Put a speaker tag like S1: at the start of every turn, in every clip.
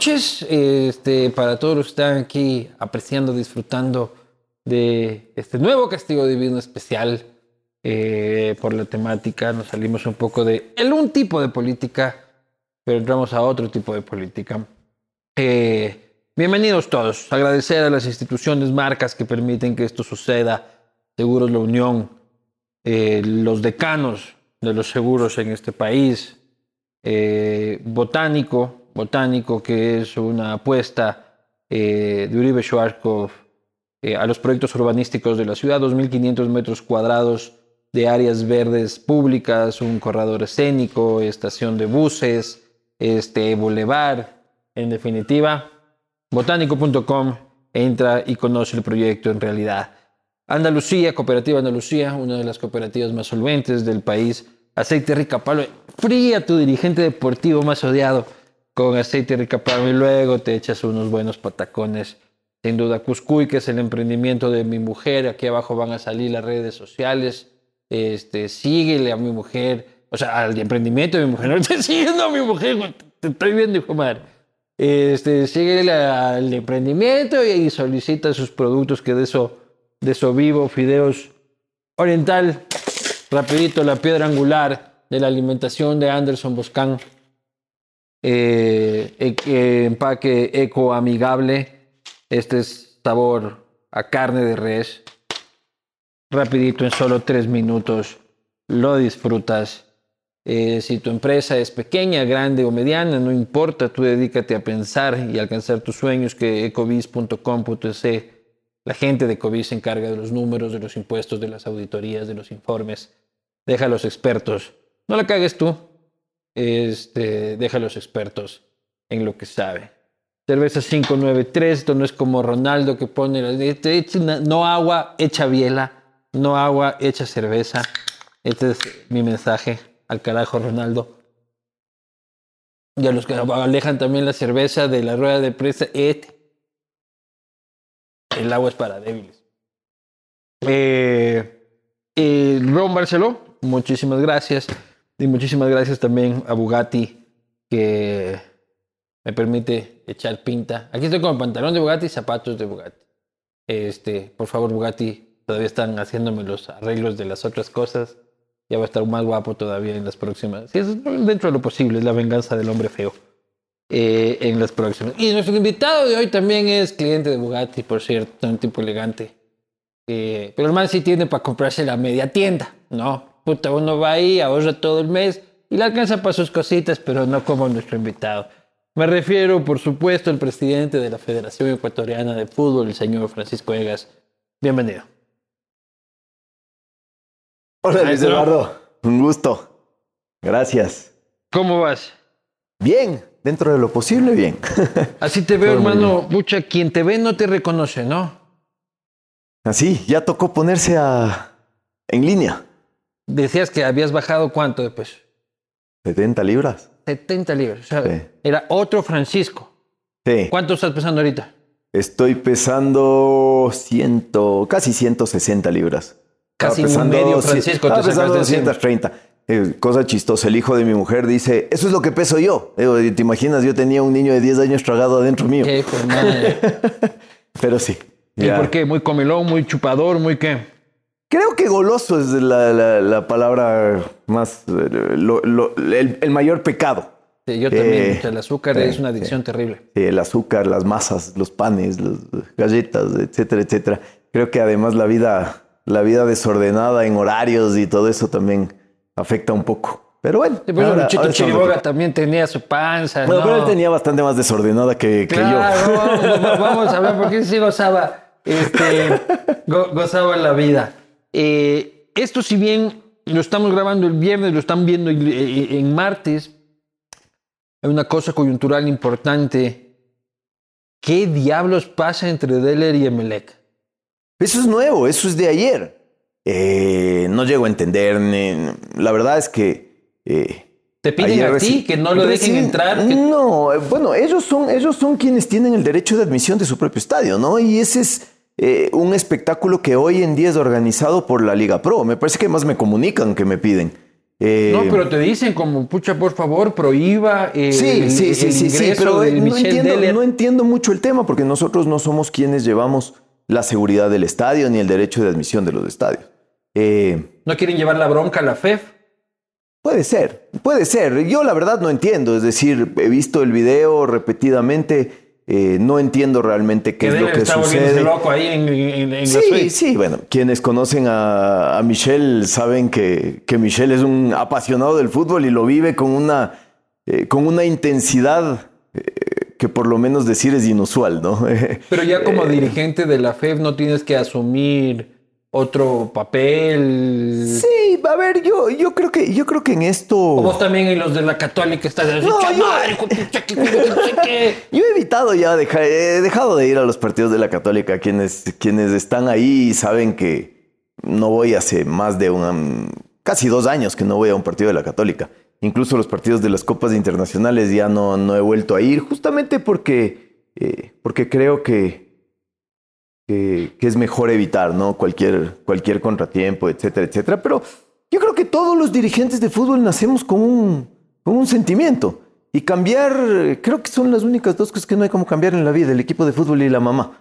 S1: noches este, para todos los que están aquí apreciando, disfrutando de este nuevo castigo divino especial eh, por la temática. Nos salimos un poco de el un tipo de política, pero entramos a otro tipo de política. Eh, bienvenidos todos. Agradecer a las instituciones, marcas que permiten que esto suceda. Seguros La Unión, eh, los decanos de los seguros en este país, eh, botánico, botánico que es una apuesta eh, de Uribe Schwarzkopf eh, a los proyectos urbanísticos de la ciudad, 2.500 metros cuadrados de áreas verdes públicas, un corredor escénico, estación de buses, este bulevar, en definitiva, botánico.com, entra y conoce el proyecto en realidad. Andalucía, Cooperativa Andalucía, una de las cooperativas más solventes del país, aceite rica palo, fría tu dirigente deportivo más odiado con aceite rica palo y luego te echas unos buenos patacones. Sin duda, Cuscuy, que es el emprendimiento de mi mujer, aquí abajo van a salir las redes sociales. Este, síguele a mi mujer, o sea, al emprendimiento de mi mujer, no estoy siguiendo a mi mujer, te estoy viendo, hijo madre. Este, síguele al emprendimiento y, solicita sus productos, que de eso, de eso vivo, fideos oriental, rapidito, la piedra angular de la alimentación de Anderson Boscan. Eh, eh, empaque eco amigable. Este es sabor a carne de res. Rapidito, en solo tres minutos, lo disfrutas. Eh, si tu empresa es pequeña, grande o mediana, no importa, tú dedícate a pensar y alcanzar tus sueños que ecovis.com.es. La gente de Ecovis se encarga de los números, de los impuestos, de las auditorías, de los informes. Deja a los expertos. No la cagues tú. Este, deja a los expertos en lo que sabe. Cerveza 593, esto no es como Ronaldo que pone, no agua, echa biela, no agua, echa cerveza. Este es mi mensaje al carajo Ronaldo. Y a los que alejan también la cerveza de la rueda de prensa. El agua es para débiles. Eh, eh, Ron Barceló, muchísimas gracias. Y muchísimas gracias también a Bugatti que me permite echar pinta. Aquí estoy con pantalón de Bugatti y zapatos de Bugatti. Este, por favor, Bugatti, todavía están haciéndome los arreglos de las otras cosas. Ya va a estar más guapo todavía en las próximas. Sí, es dentro de lo posible, es la venganza del hombre feo. Eh, en las próximas. Y nuestro invitado de hoy también es cliente de Bugatti, por cierto, un tipo elegante. Eh, pero el man sí tiene para comprarse la media tienda, ¿no? Puta, uno va ahí, ahorra todo el mes y le alcanza para sus cositas, pero no como nuestro invitado. Me refiero, por supuesto, al presidente de la Federación Ecuatoriana de Fútbol, el señor Francisco Egas. Bienvenido.
S2: Hola, Luis Eduardo. Un gusto. Gracias.
S1: ¿Cómo vas?
S2: Bien, dentro de lo posible, bien.
S1: Así te veo, hermano. Mucha, quien te ve no te reconoce, ¿no?
S2: Así, ya tocó ponerse a... en línea.
S1: Decías que habías bajado cuánto de peso.
S2: 70 libras.
S1: 70 libras. O sea, sí. era otro Francisco.
S2: Sí.
S1: ¿Cuánto estás pesando ahorita?
S2: Estoy pesando ciento, casi 160 libras.
S1: Casi un medio Francisco.
S2: Estaba pesando 230. Eh, cosa chistosa, el hijo de mi mujer dice, eso es lo que peso yo. Digo, ¿Te imaginas? Yo tenía un niño de 10 años tragado adentro mío.
S1: Qué.
S2: Pero sí.
S1: ¿Y ya. por qué? ¿Muy comilón, muy chupador, muy qué?
S2: Creo que goloso es la, la, la palabra más, lo, lo, el, el, mayor pecado.
S1: Sí, yo también. Eh, o sea, el azúcar eh, es una adicción
S2: eh,
S1: terrible.
S2: El azúcar, las masas, los panes, las galletas, etcétera, etcétera. Creo que además la vida, la vida desordenada en horarios y todo eso también afecta un poco. Pero bueno.
S1: Sí, pero ahora, Luchito ahora Chiriboga también tenía su panza.
S2: Bueno,
S1: ¿no?
S2: pero él tenía bastante más desordenada que,
S1: claro,
S2: que yo.
S1: Vamos, vamos a ver, porque sí gozaba, este, go, gozaba la vida. Eh, esto, si bien lo estamos grabando el viernes, lo están viendo en martes, hay una cosa coyuntural importante. ¿Qué diablos pasa entre Deller y Emelec?
S2: Eso es nuevo, eso es de ayer. Eh, no llego a entender. La verdad es que eh,
S1: Te piden a ti que no lo dejen entrar. que-
S2: No, eh, bueno, ellos son, ellos son quienes tienen el derecho de admisión de su propio estadio, ¿no? Y ese es eh, un espectáculo que hoy en día es organizado por la Liga Pro. Me parece que más me comunican que me piden. Eh,
S1: No, pero te dicen como, pucha, por favor, prohíba eh,
S2: Sí,
S1: el,
S2: sí, sí,
S1: el
S2: sí, sí, pero no entiendo, no entiendo mucho el tema porque nosotros no somos quienes llevamos la seguridad del estadio ni el derecho de admisión de los estadios. Eh,
S1: ¿No quieren llevar la bronca a la FEF.
S2: Puede ser, puede ser. Yo la verdad no entiendo. Es decir, he visto el video repetidamente. Eh, no entiendo realmente qué
S1: Que
S2: es lo que sucede.
S1: loco ahí en, en- en la
S2: Sí,
S1: suite.
S2: sí, bueno, quienes conocen a, a Michel saben que, que Michel es un apasionado del fútbol y lo vive con una, eh, con una intensidad eh, que por lo menos decir es inusual, ¿no?
S1: Pero ya como
S2: Eh,
S1: dirigente de la FEF no tienes que asumir otro papel.
S2: Sí, a ver, yo, yo creo que yo creo que en esto.
S1: O vos también y los de la católica estás
S2: No,
S1: "Cha
S2: yo-
S1: madre, hijo de pucha, que- que- que- no sé qué".
S2: Yo he evitado ya, dejar, he dejado de ir a los partidos de la Católica. Quienes, quienes están ahí saben que no voy hace más de un, casi dos años que no voy a un partido de la Católica. Incluso los partidos de las copas internacionales ya no, no he vuelto a ir, justamente porque, eh, porque creo que, que, que es mejor evitar ¿no? cualquier, cualquier contratiempo, etcétera, etcétera. Pero yo creo que todos los dirigentes de fútbol nacemos con un, con un sentimiento. Y cambiar, creo que son las únicas dos cosas que no hay como cambiar en la vida, el equipo de fútbol y la mamá.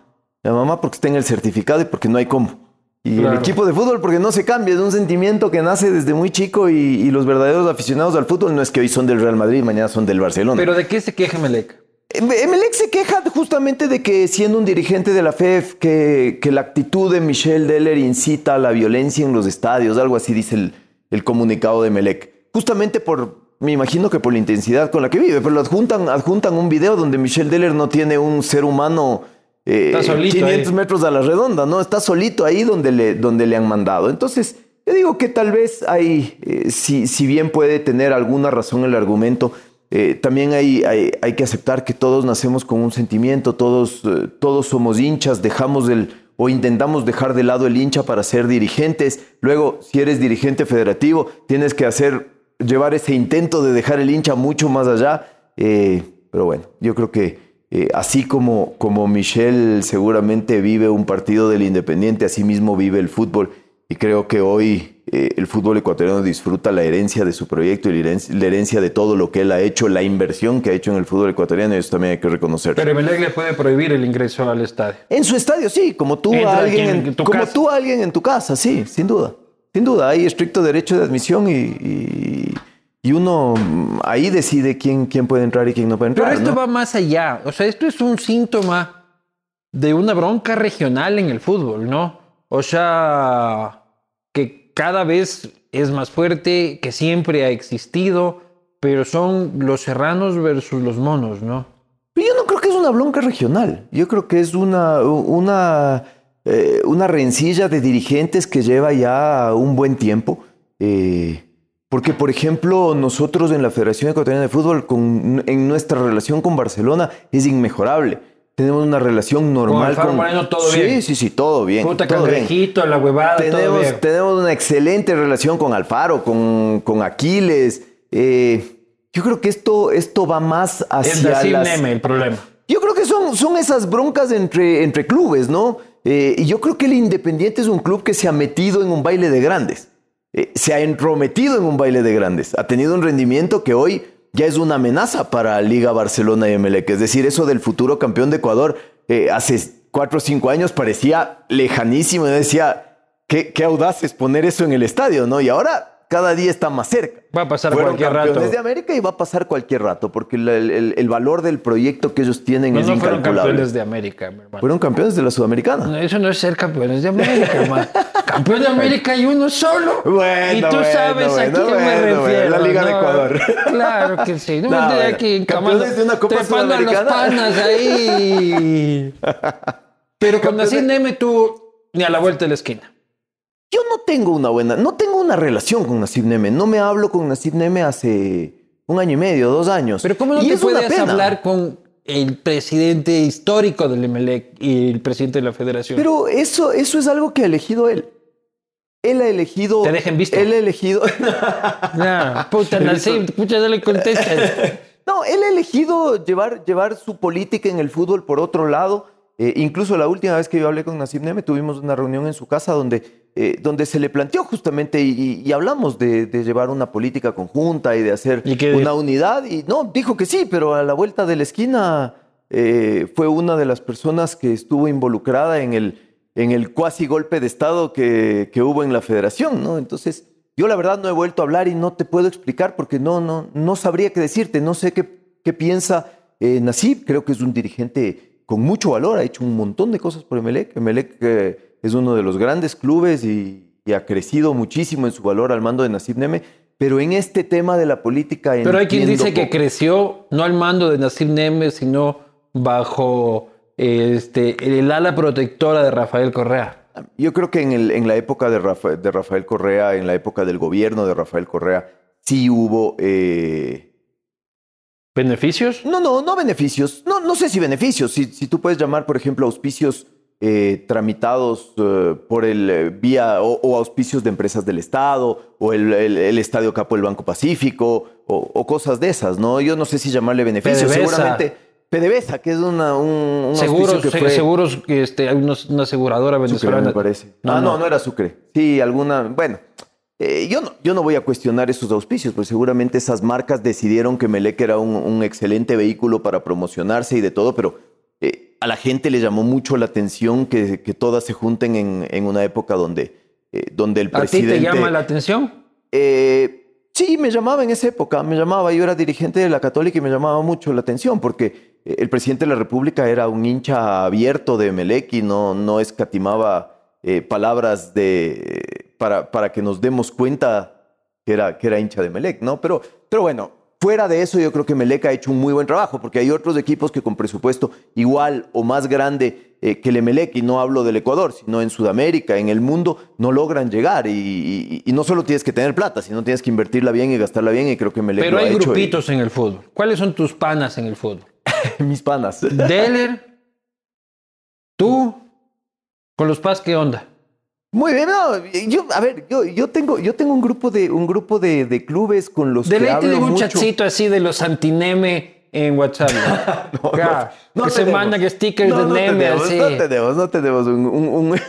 S2: La mamá porque está en el certificado y porque no hay cómo. Y
S1: Claro.
S2: el equipo de fútbol porque no se cambia, es un sentimiento que nace desde muy chico y, y los verdaderos aficionados al fútbol no es que hoy son del Real Madrid, mañana son del Barcelona.
S1: Pero ¿de qué se queja Melec?
S2: Em- Emelec se queja justamente de que siendo un dirigente de la FEF, que, que la actitud de Michel Deller incita a la violencia en los estadios, algo así dice el, el comunicado de Emelec. Justamente por, me imagino que por la intensidad con la que vive, pero lo adjuntan, adjuntan un video donde Michel Deller no tiene un ser humano eh,
S1: Está solito
S2: 500
S1: ahí.
S2: metros a la redonda, ¿no? Está solito ahí donde le, donde le han mandado. Entonces, yo digo que tal vez hay, eh, si, si bien puede tener alguna razón el argumento, eh, también hay, hay, hay que aceptar que todos nacemos con un sentimiento, todos, eh, todos somos hinchas, dejamos el o intentamos dejar de lado el hincha para ser dirigentes. Luego, si eres dirigente federativo, tienes que hacer, llevar ese intento de dejar el hincha mucho más allá. Eh, pero bueno, yo creo que así como, como Michel seguramente vive un partido del Independiente, así mismo vive el fútbol. Y creo que hoy eh, el fútbol ecuatoriano disfruta la herencia de su proyecto y la herencia, de todo lo que él ha hecho, la inversión que ha hecho en el fútbol ecuatoriano, y eso también hay que reconocer.
S1: Pero Melec le puede prohibir el ingreso al estadio.
S2: En su estadio, sí, como tú
S1: Entra
S2: a alguien, en,
S1: en tu
S2: como
S1: casa.
S2: tú a alguien en tu casa, sí, sin duda. Sin duda, hay estricto derecho de admisión y, y- y uno ahí decide quién, quién puede entrar y quién no puede entrar.
S1: Pero esto
S2: ¿no?
S1: va más allá. O sea, esto es un síntoma de una bronca regional en el fútbol, ¿no? O sea, que cada vez es más fuerte, que siempre ha existido, pero son los serranos versus los monos, ¿no?
S2: Yo no creo que es una bronca regional. Yo creo que es una, una, eh, una rencilla de dirigentes que lleva ya un buen tiempo. Eh, porque, por ejemplo, nosotros en la Federación Ecuatoriana de Fútbol, en nuestra relación con Barcelona, es inmejorable. Tenemos una relación normal
S1: Alfaro Moreno, todo
S2: sí,
S1: bien.
S2: Sí, sí, todo bien.
S1: Puta
S2: todo bien.
S1: cangrejito, la huevada, todo
S2: Tenemos,
S1: bien.
S2: tenemos una excelente relación con Alfaro, con, con Aquiles. Eh, yo creo que esto, esto va más hacia
S1: Dacim
S2: las...
S1: Neme el problema.
S2: Yo creo que son, son esas broncas entre, entre clubes, ¿no? Eh, y yo creo que el Independiente es un club que se ha metido en un baile de grandes. Eh, se ha entrometido en un baile de grandes. Ha tenido un rendimiento que hoy ya es una amenaza para Liga Barcelona y Emelec. Es decir, eso del futuro campeón de Ecuador eh, hace cuatro o cinco años parecía lejanísimo. Decía, qué, qué audaz es poner eso en el estadio, ¿no? Y ahora cada día está más cerca.
S1: Va a pasar
S2: Fueron
S1: cualquier rato.
S2: de América y va a pasar cualquier rato, porque el, el- el valor del proyecto que ellos tienen
S1: No,
S2: es
S1: no fueron
S2: incalculable.
S1: campeones de América, mi hermano.
S2: Fueron campeones de la Sudamericana.
S1: No, Eso no es ser campeones de América, hermano. Campeón de América hay uno solo.
S2: Bueno,
S1: y tú
S2: bueno,
S1: sabes a
S2: bueno,
S1: quién me refiero.
S2: la Liga de. Ecuador.
S1: Claro que sí. No, me
S2: bueno,
S1: aquí
S2: campeones de una Copa
S1: a los
S2: Sudamericana.
S1: panas ahí. Pero
S2: Campeones-
S1: Nassim Neme tú ni a la vuelta de la esquina.
S2: Yo no tengo una buena, no tengo una relación con Nasib Neme. No me hablo con Nasib Neme hace un año y medio, dos años.
S1: Pero ¿cómo no
S2: Y
S1: te puedes hablar con el presidente histórico del Emelec y el presidente de la federación?
S2: Pero eso, eso es algo que ha elegido él. él ha elegido.
S1: Te dejen visto.
S2: Él ha elegido.
S1: Ya, puta, Nasib, pucha, no le contestas.
S2: No, él ha elegido llevar, llevar su política en el fútbol por otro lado. Eh, incluso la última vez que yo hablé con Nasib Neme, tuvimos una reunión en su casa donde, eh, donde se le planteó justamente y, y hablamos de, de, llevar una política conjunta y de hacer
S1: ¿Y
S2: una unidad. Y no, dijo que sí, pero a la vuelta de la esquina eh, fue una de las personas que estuvo involucrada en el, en el cuasi golpe de Estado que, que hubo en la federación, ¿no? Entonces, yo la verdad no he vuelto a hablar y no te puedo explicar porque no, no, no sabría qué decirte, no sé qué, qué piensa eh, Nasib, creo que es un dirigente con mucho valor, ha hecho un montón de cosas por Emelec, Emelec eh, es uno de los grandes clubes y, y, ha crecido muchísimo en su valor al mando de Nasib Neme, pero en este tema de la política...
S1: Pero hay quien dice que creció no al mando de Nasib Neme, sino bajo este, el ala protectora de Rafael Correa.
S2: Yo creo que en, el, en la época de Rafael, de Rafael, Correa, en la época del gobierno de Rafael Correa, sí hubo... Eh...
S1: ¿Beneficios?
S2: No, no, no beneficios. No, no sé si beneficios. Si, si tú puedes llamar, por ejemplo, auspicios eh, tramitados eh, por el eh, vía o, o, auspicios de empresas del Estado o el, el, el Estadio Capo del Banco Pacífico o, o, cosas de esas, ¿no? Yo no sé si llamarle beneficios.
S1: PDVSA.
S2: Seguramente PDVSA, que es una, un, un
S1: seguros,
S2: que fue...
S1: seguros, este, hay una aseguradora venezolana.
S2: Sucre, me parece. No, ah, no, no, no, era Sucre. Sí, alguna. Bueno, eh, yo, no, yo no voy a cuestionar esos auspicios, pues seguramente esas marcas decidieron que Melec era un, un excelente vehículo para promocionarse y de todo, pero eh, a la gente le llamó mucho la atención que, que todas se junten en, en una época donde, eh, donde el presidente.
S1: ¿A ti te llama la atención?
S2: Eh, sí, me llamaba en esa época, me llamaba, yo era dirigente de la Católica y me llamaba mucho la atención porque el presidente de la República era un hincha abierto de Melec y no, no escatimaba eh, palabras de, para, para, que nos demos cuenta que era, que era hincha de Melec, ¿no? Pero, pero bueno, fuera de eso yo creo que Melec ha hecho un muy buen trabajo porque hay otros equipos que con presupuesto igual o más grande eh, que el Emelec, y no hablo del Ecuador, sino en Sudamérica, en el mundo, no logran llegar. Y, y, y, no solo tienes que tener plata, sino tienes que invertirla bien y gastarla bien, y creo que Melec
S1: Pero
S2: lo
S1: hay
S2: ha hecho
S1: grupitos y... en el fútbol. ¿Cuáles son tus panas en el fútbol?
S2: Mis panas.
S1: Deller, tú, con los PAS, ¿qué onda?
S2: Muy bien, no, yo, a ver, yo, yo, tengo, yo tengo un grupo de, un grupo de, de clubes con los
S1: de
S2: que hablo
S1: un
S2: mucho.
S1: chatcito así de los antineme en WhatsApp. ¿no?
S2: no,
S1: ya,
S2: no,
S1: que se mandan stickers
S2: no,
S1: de Neme
S2: tenemos,
S1: así.
S2: No tenemos, no tenemos un, un, un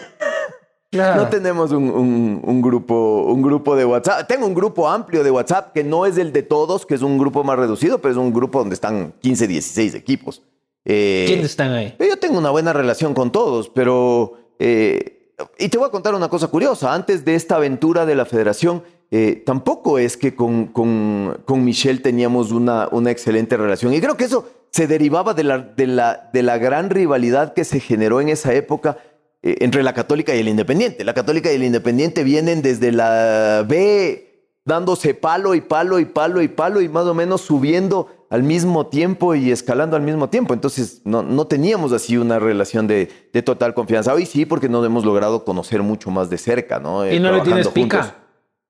S1: claro.
S2: no tenemos un, un, grupo, un grupo de WhatsApp. Tengo un grupo amplio de WhatsApp que no es el de todos, que es un grupo más reducido, pero es un grupo donde están 15, 16 equipos.
S1: Eh, ¿Quiénes están ahí?
S2: Yo tengo una buena relación con todos, pero... Eh, y te voy a contar una cosa curiosa. Antes de esta aventura de la federación, eh, tampoco es que con, con, con Michelle teníamos una, una, excelente relación. Y creo que eso se derivaba de la, de la, de la gran rivalidad que se generó en esa época eh, entre la Católica y el Independiente. La Católica y el Independiente vienen desde la B dándose palo y palo y palo y palo y más o menos subiendo al mismo tiempo y escalando al mismo tiempo. Entonces no, no teníamos así una relación de, de, total confianza. Hoy sí, porque nos hemos logrado conocer mucho más de cerca, ¿no?
S1: ¿Y no le tienes pica?
S2: Juntos.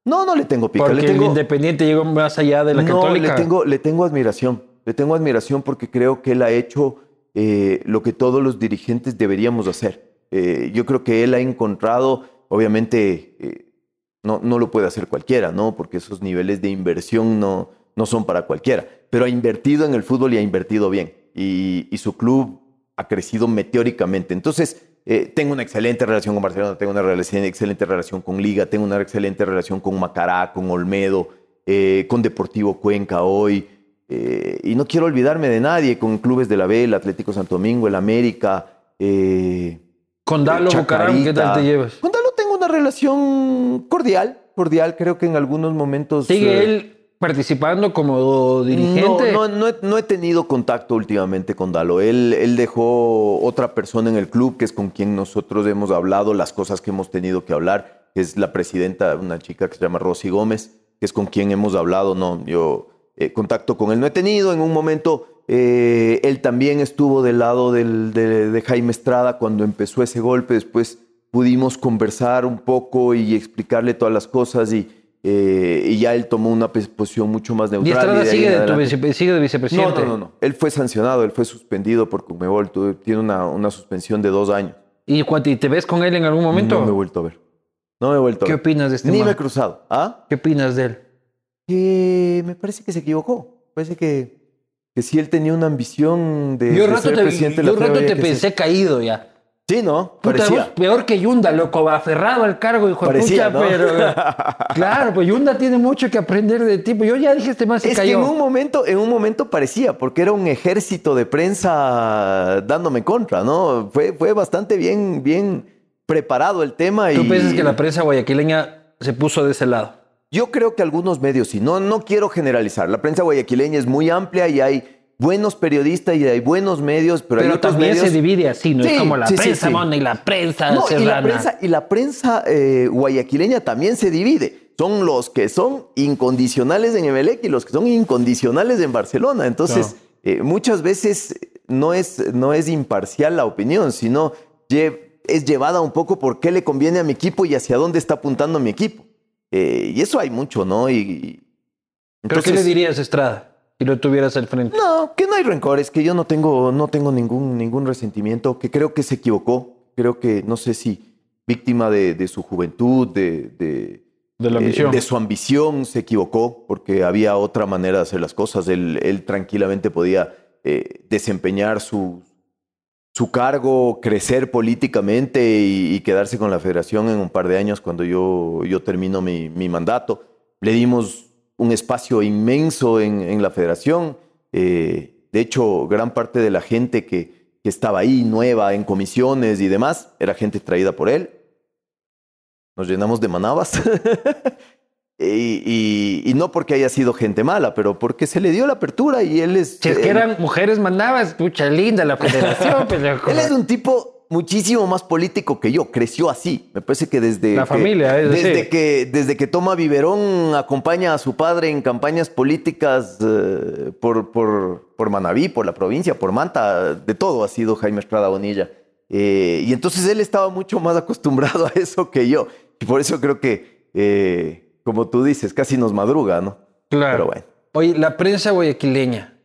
S2: No, no le tengo pica.
S1: Porque
S2: le tengo...
S1: el Independiente llegó más allá de la
S2: no,
S1: Católica.
S2: Le tengo, le tengo admiración. Le tengo admiración porque creo que él ha hecho eh, lo que todos los dirigentes deberíamos hacer. Eh, yo creo que él ha encontrado, obviamente, eh, no, no lo puede hacer cualquiera, ¿no? Porque esos niveles de inversión no, no son para cualquiera. Pero ha invertido en el fútbol y ha invertido bien. Y, y su club ha crecido meteóricamente. Entonces, eh, tengo una excelente relación con Barcelona, tengo una relación, excelente relación con Liga, tengo una excelente relación con Macará, con Olmedo, eh, con Deportivo Cuenca hoy. Eh, y no quiero olvidarme de nadie, con clubes de la B, el Atlético Santo Domingo, el América.
S1: con Dalo Bucaram, ¿qué tal te llevas?
S2: Con Dalo tengo una relación cordial, cordial, creo que en algunos momentos.
S1: ¿Sigue eh, él participando como dirigente?
S2: No, no, no, he, no, he, tenido contacto últimamente con Dalo. Él, él, dejó otra persona en el club, que es con quien nosotros hemos hablado las cosas que hemos tenido que hablar, que es la presidenta, una chica que se llama Rosy Gómez, que es con quien hemos hablado. No, yo eh, contacto con él no he tenido. En un momento eh, él también estuvo del lado del, de, de Jaime Estrada cuando empezó ese golpe. Después pudimos conversar un poco y explicarle todas las cosas y, eh, y ya él tomó una posición mucho más neutral.
S1: ¿Y Estrada y de sigue, de tu vice, sigue, de vicepresidente?
S2: No, no, no, no, Él fue sancionado, él fue suspendido por Conmebol. Tiene una, una suspensión de dos años.
S1: ¿Y, ¿Y te ves con él en algún momento?
S2: No me he vuelto a ver. No me he vuelto.
S1: ¿Qué opinas de este
S2: Ni
S1: man?
S2: me he cruzado. ¿Ah?
S1: ¿Qué opinas de él?
S2: Que me parece que se equivocó. Parece que, que si él tenía una ambición de,
S1: Yo
S2: de
S1: rato
S2: ser
S1: te,
S2: presidente de
S1: yo
S2: la
S1: un rato te pensé caído ya.
S2: Sí, ¿no?
S1: Puta, vos peor que Yunda, loco, aferrado al cargo, hijo de
S2: Parecía,
S1: pucha,
S2: ¿no?
S1: pero... claro, pues Yunda tiene mucho que aprender de ti. Pues yo ya dije, este man se
S2: Es que
S1: cayó.
S2: en un momento, en un momento parecía, porque era un ejército de prensa dándome contra, ¿no? Fue, fue bastante bien, bien preparado el tema.
S1: ¿Tú
S2: y
S1: piensas que la prensa guayaquileña se puso de ese lado?
S2: Yo creo que algunos medios sí. No, no quiero generalizar. La prensa guayaquileña es muy amplia y hay buenos periodistas y hay buenos medios, pero, hay
S1: Pero
S2: otros
S1: también
S2: medios.
S1: se divide así, ¿no?
S2: Sí,
S1: es como la
S2: sí,
S1: prensa
S2: sí.
S1: mona y la prensa
S2: No, y la prensa, y la prensa eh, guayaquileña también se divide. Son los que son incondicionales en Emelec y los que son incondicionales en Barcelona. Entonces, eh, muchas veces no es, no es imparcial la opinión, sino lle- es llevada un poco por qué le conviene a mi equipo y hacia dónde está apuntando mi equipo. Eh, y eso hay mucho, ¿no? Y, y-
S1: ¿Pero qué le dirías Estrada si lo tuvieras al frente?
S2: no, que no hay rencores, que yo no tengo, no tengo ningún, ningún resentimiento, que creo que se equivocó, creo que, no sé si víctima de, de su juventud, de, de,
S1: De la
S2: eh,
S1: ambición.
S2: de su ambición, se equivocó, porque había otra manera de hacer las cosas. Él, él tranquilamente podía eh, desempeñar su, su cargo, crecer políticamente y, y quedarse con la federación en un par de años cuando yo, yo termino mi, mi mandato. Le dimos un espacio inmenso en, en la federación. Eh, de hecho, gran parte de la gente que, que estaba ahí, nueva, en comisiones y demás, era gente traída por él. Nos llenamos de manabas. y, y- y no porque haya sido gente mala, pero porque se le dio la apertura y él es...
S1: Si es que
S2: él-
S1: eran mujeres, mandabas, pucha, linda la federación.
S2: él es un tipo muchísimo más político que yo, creció así. Me parece que desde
S1: La
S2: que,
S1: familia, es
S2: desde
S1: decir.
S2: que desde que toma biberón acompaña a su padre en campañas políticas eh, por, por, por Manabí, por la provincia, por Manta, de todo ha sido Jaime Estrada Bonilla. Eh, y entonces él estaba mucho más acostumbrado a eso que yo. Y por eso creo que, eh, como tú dices, casi nos madruga, ¿no?
S1: Claro.
S2: Pero bueno.
S1: Oye, la prensa guayaquileña.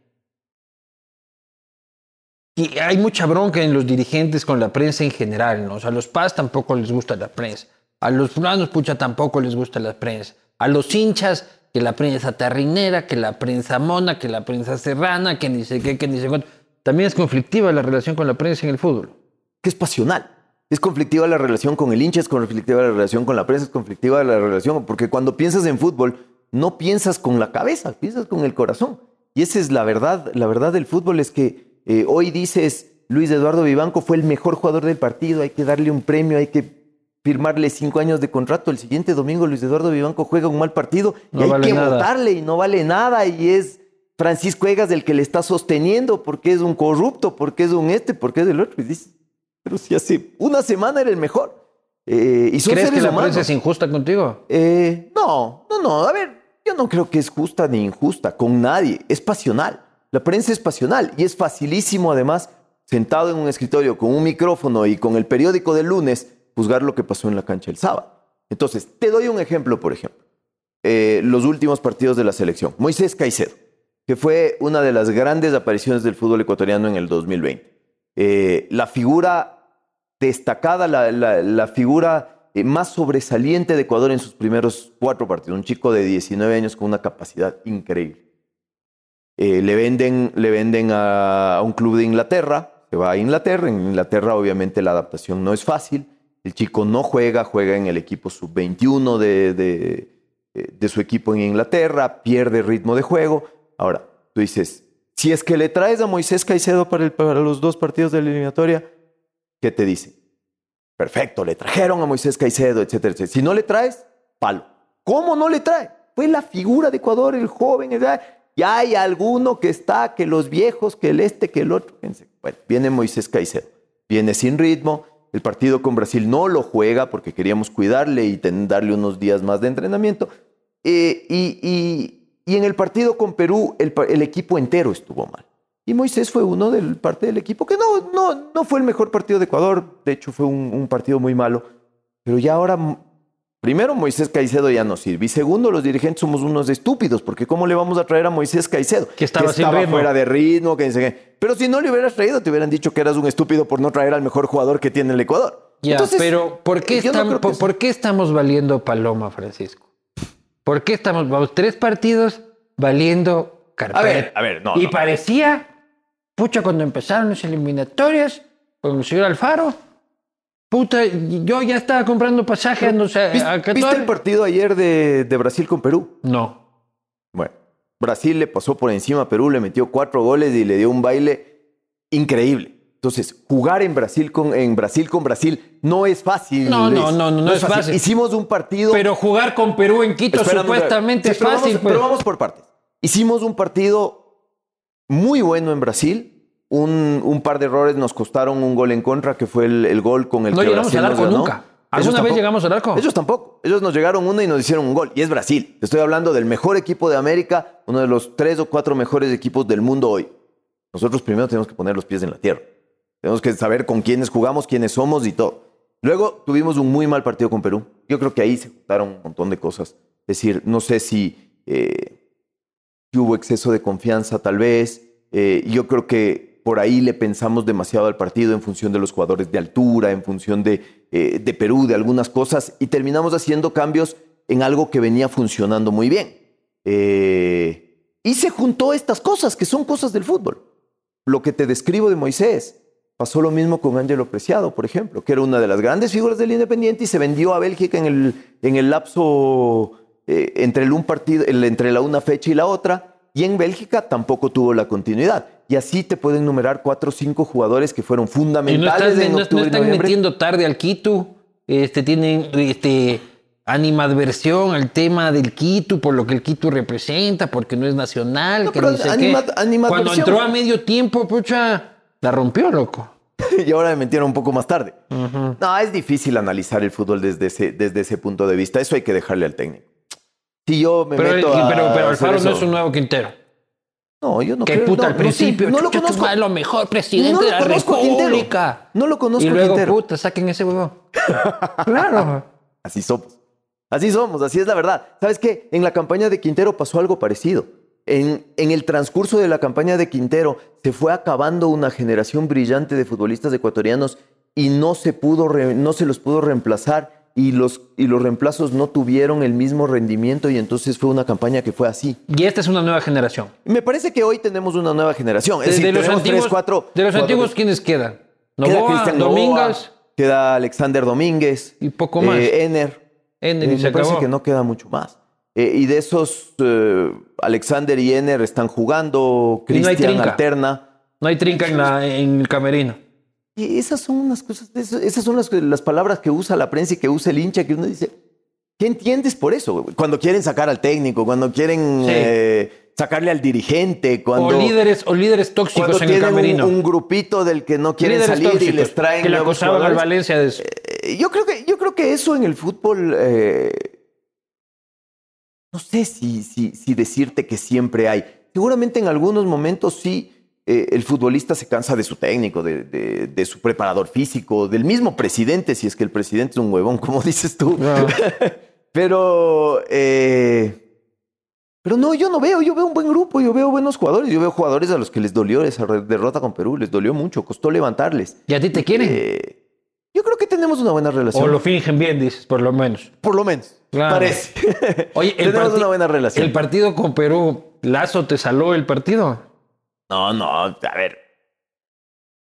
S1: Y hay mucha bronca en los dirigentes con la prensa en general, ¿no? A los PAS tampoco les gusta la prensa. A los fulanos, pucha, tampoco les gusta la prensa. A los hinchas, que la prensa tarrinera, que la prensa mona, que la prensa serrana, que ni sé qué, que ni sé cuánto. También es conflictiva la relación con la prensa en el fútbol.
S2: que es pasional. Es conflictiva la relación con el hincha, es conflictiva la relación con la prensa, es conflictiva la relación, porque cuando piensas en fútbol, no piensas con la cabeza, piensas con el corazón. Y esa es la verdad, la verdad del fútbol es que eh, hoy dices, Luis Eduardo Vivanco fue el mejor jugador del partido, hay que darle un premio, hay que firmarle cinco años de contrato. El siguiente domingo Luis Eduardo Vivanco juega un mal partido y hay que
S1: nada.
S2: votarle y no vale nada y es Francisco Egas el que le está sosteniendo porque es un corrupto, porque es un este, porque es el otro. Y dices, pero si hace una semana era el mejor. Eh, y son
S1: ¿Crees que la
S2: humanos.
S1: prensa es injusta contigo?
S2: Eh, no, no, no. A ver, yo no creo que es justa ni injusta con nadie. Es pasional. La prensa es pasional y es facilísimo, además, sentado en un escritorio con un micrófono y con el periódico del lunes, juzgar lo que pasó en la cancha el sábado. Entonces, te doy un ejemplo, por ejemplo. Eh, los últimos partidos de la selección. Moisés Caicedo, que fue una de las grandes apariciones del fútbol ecuatoriano en el 2020. Eh, la figura destacada, la, figura eh, más sobresaliente de Ecuador en sus primeros cuatro partidos. Un chico de 19 años con una capacidad increíble. Eh, le venden, le venden a, un club de Inglaterra, se va a Inglaterra. En Inglaterra, obviamente, la adaptación no es fácil. El chico no juega, juega en el equipo sub-21 de, eh, de su equipo en Inglaterra, pierde ritmo de juego. Ahora, tú dices, si es que le traes a Moisés Caicedo para, el- para los dos partidos de la eliminatoria, ¿qué te dice? Perfecto, le trajeron a Moisés Caicedo, etcétera, etcétera. Si no le traes, palo. ¿Cómo no le trae? Fue la figura de Ecuador, el joven. ¿verdad? Ya hay alguno que está, que los viejos, que el este, que el otro. Bueno, viene Moisés Caicedo. Viene sin ritmo. El partido con Brasil no lo juega porque queríamos cuidarle y ten- darle unos días más de entrenamiento. Eh, y, y- y en el partido con Perú, el, equipo entero estuvo mal. Y Moisés fue uno del parte del equipo que no, no, no fue el mejor partido de Ecuador. De hecho, fue un, partido muy malo. Pero ya ahora, primero, Moisés Caicedo ya no sirve. Y segundo, los dirigentes somos unos estúpidos, porque ¿cómo le vamos a traer a Moisés Caicedo?
S1: Que estaba sin ritmo.
S2: fuera de ritmo, que dice que- Pero si no le hubieras traído, te hubieran dicho que eras un estúpido por no traer al mejor jugador que tiene el Ecuador.
S1: Ya,
S2: Entonces,
S1: pero ¿por qué,
S2: eh, no
S1: estamos,
S2: creo que
S1: por,
S2: eso-
S1: por qué estamos valiendo paloma, Francisco? ¿Por qué estamos, vamos, tres partidos valiendo carpeta?
S2: A ver, a ver, no,
S1: Y
S2: no.
S1: parecía, pucha, cuando empezaron las eliminatorias, con el señor Alfaro, puta, yo ya estaba comprando pasajes, no sé,
S2: ¿Viste, el partido ayer de, de Brasil con Perú?
S1: No.
S2: Bueno, Brasil le pasó por encima a Perú, le metió cuatro goles y le dio un baile increíble. Entonces, jugar en Brasil con, en Brasil, con Brasil no es fácil.
S1: No, no, no, no, no es fácil.
S2: Hicimos un partido.
S1: Pero jugar con Perú en Quito
S2: Espérame,
S1: supuestamente es
S2: pero
S1: fácil.
S2: Vamos,
S1: pues.
S2: pero vamos por partes. Hicimos un partido muy bueno en Brasil. Un, un par de errores nos costaron un gol en contra, que fue el, el gol con el
S1: No
S2: que
S1: llegamos
S2: Brasil
S1: al
S2: nos
S1: arco
S2: ganó.
S1: nunca. ¿Alguna vez llegamos al arco?
S2: Ellos tampoco. Ellos nos llegaron uno y nos hicieron un gol. Y es Brasil. Te estoy hablando del mejor equipo de América, uno de los tres o cuatro mejores equipos del mundo hoy. Nosotros primero tenemos que poner los pies en la tierra. Tenemos que saber con quiénes jugamos, quiénes somos y todo. Luego tuvimos un muy mal partido con Perú. Yo creo que ahí se juntaron un montón de cosas. Es decir, no sé si, eh, si hubo exceso de confianza tal vez. Eh, yo creo que por ahí le pensamos demasiado al partido en función de los jugadores de altura, en función de, eh, de Perú, de algunas cosas, y terminamos haciendo cambios en algo que venía funcionando muy bien. Eh, y se juntó estas cosas, que son cosas del fútbol. Lo que te describo de Moisés. Pasó lo mismo con Ángelo Preciado, por ejemplo, que era una de las grandes figuras del Independiente y se vendió a Bélgica en el, en el lapso eh, entre, el un partido, entre la una fecha y la otra. Y en Bélgica tampoco tuvo la continuidad. Y así te pueden numerar cuatro o cinco jugadores que fueron
S1: no
S2: fundamentales
S1: están,
S2: en
S1: no- no
S2: octubre y
S1: están
S2: noviembre.
S1: metiendo tarde al Quito. Este, tienen este, animadversión al tema del Quito, por lo que el Quito representa, porque no es nacional.
S2: No,
S1: que no sé
S2: anima-
S1: qué.
S2: animadversión.
S1: Cuando entró a medio tiempo, pucha, la rompió, loco.
S2: y ahora me metieron un poco más tarde. No, es difícil analizar el fútbol desde ese, desde ese punto de vista. Eso hay que dejarle al técnico. Si yo me
S1: Pero,
S2: meto a
S1: pero, Alfaro no es un nuevo Quintero.
S2: No, yo no
S1: Que
S2: creo.
S1: puta
S2: no,
S1: al
S2: no
S1: principio.
S2: no lo conozco.
S1: es lo mejor presidente
S2: No lo
S1: de la
S2: conozco.
S1: República.
S2: No lo conozco
S1: Y
S2: a
S1: luego,
S2: Quintero.
S1: puta, saquen ese huevo. claro.
S2: Así somos. Así somos, así es la verdad. ¿Sabes qué? En la campaña de Quintero pasó algo parecido. En, en el transcurso de la campaña de Quintero se fue acabando una generación brillante de futbolistas ecuatorianos y no se, pudo re- no se los pudo reemplazar y los, y los reemplazos no tuvieron el mismo rendimiento y entonces fue una campaña que fue así.
S1: Y esta es una nueva generación.
S2: Me parece que hoy tenemos una nueva generación. Es
S1: De,
S2: decir,
S1: de los antiguos,
S2: tres, cuatro.
S1: de los antiguos, ¿quiénes quedan?
S2: Queda
S1: Novoa,
S2: Cristian
S1: Domínguez
S2: queda Alexander Domínguez.
S1: y poco más.
S2: eh, Ener.
S1: Ender
S2: Eh,
S1: y se
S2: me parece que no queda mucho más. Eh, y de esos, eh, Alexander y Ener están jugando,
S1: no
S2: Cristian
S1: trinca.
S2: alterna.
S1: No hay trinca en, la, en el camerino.
S2: Y esas son unas cosas, esas son las, las palabras que usa la prensa y que usa el hincha, que uno dice, ¿qué entiendes por eso? Cuando quieren sacar al técnico, cuando quieren
S1: Sí.
S2: eh, sacarle al dirigente, cuando,
S1: o líderes, o líderes tóxicos
S2: cuando
S1: en el camerino.
S2: un, un grupito del que no quieren
S1: líderes
S2: salir y les traen
S1: que le
S2: nuevos
S1: acusaban al. Valencia de eso.
S2: Eh, Yo creo que, yo creo que eso en el fútbol, eh, no sé si, si, si decirte que siempre hay. Seguramente en algunos momentos sí eh, el futbolista se cansa de su técnico, de, de- de su preparador físico, del mismo presidente, si es que el presidente es un huevón, como dices tú.
S1: No.
S2: Pero, eh, pero no, yo no veo, yo veo un buen grupo, yo veo buenos jugadores, yo veo jugadores a los que les dolió esa derrota con Perú, les dolió mucho, costó levantarles.
S1: ¿Y a ti te quieren?
S2: Eh, yo creo que tenemos una buena relación.
S1: o lo fingen bien, dices, por lo menos.
S2: Por lo menos.
S1: Claro.
S2: Parece.
S1: Oye,
S2: tenemos una buena relación.
S1: el partido con Perú, Lazo te saló el partido.
S2: No, no, a ver.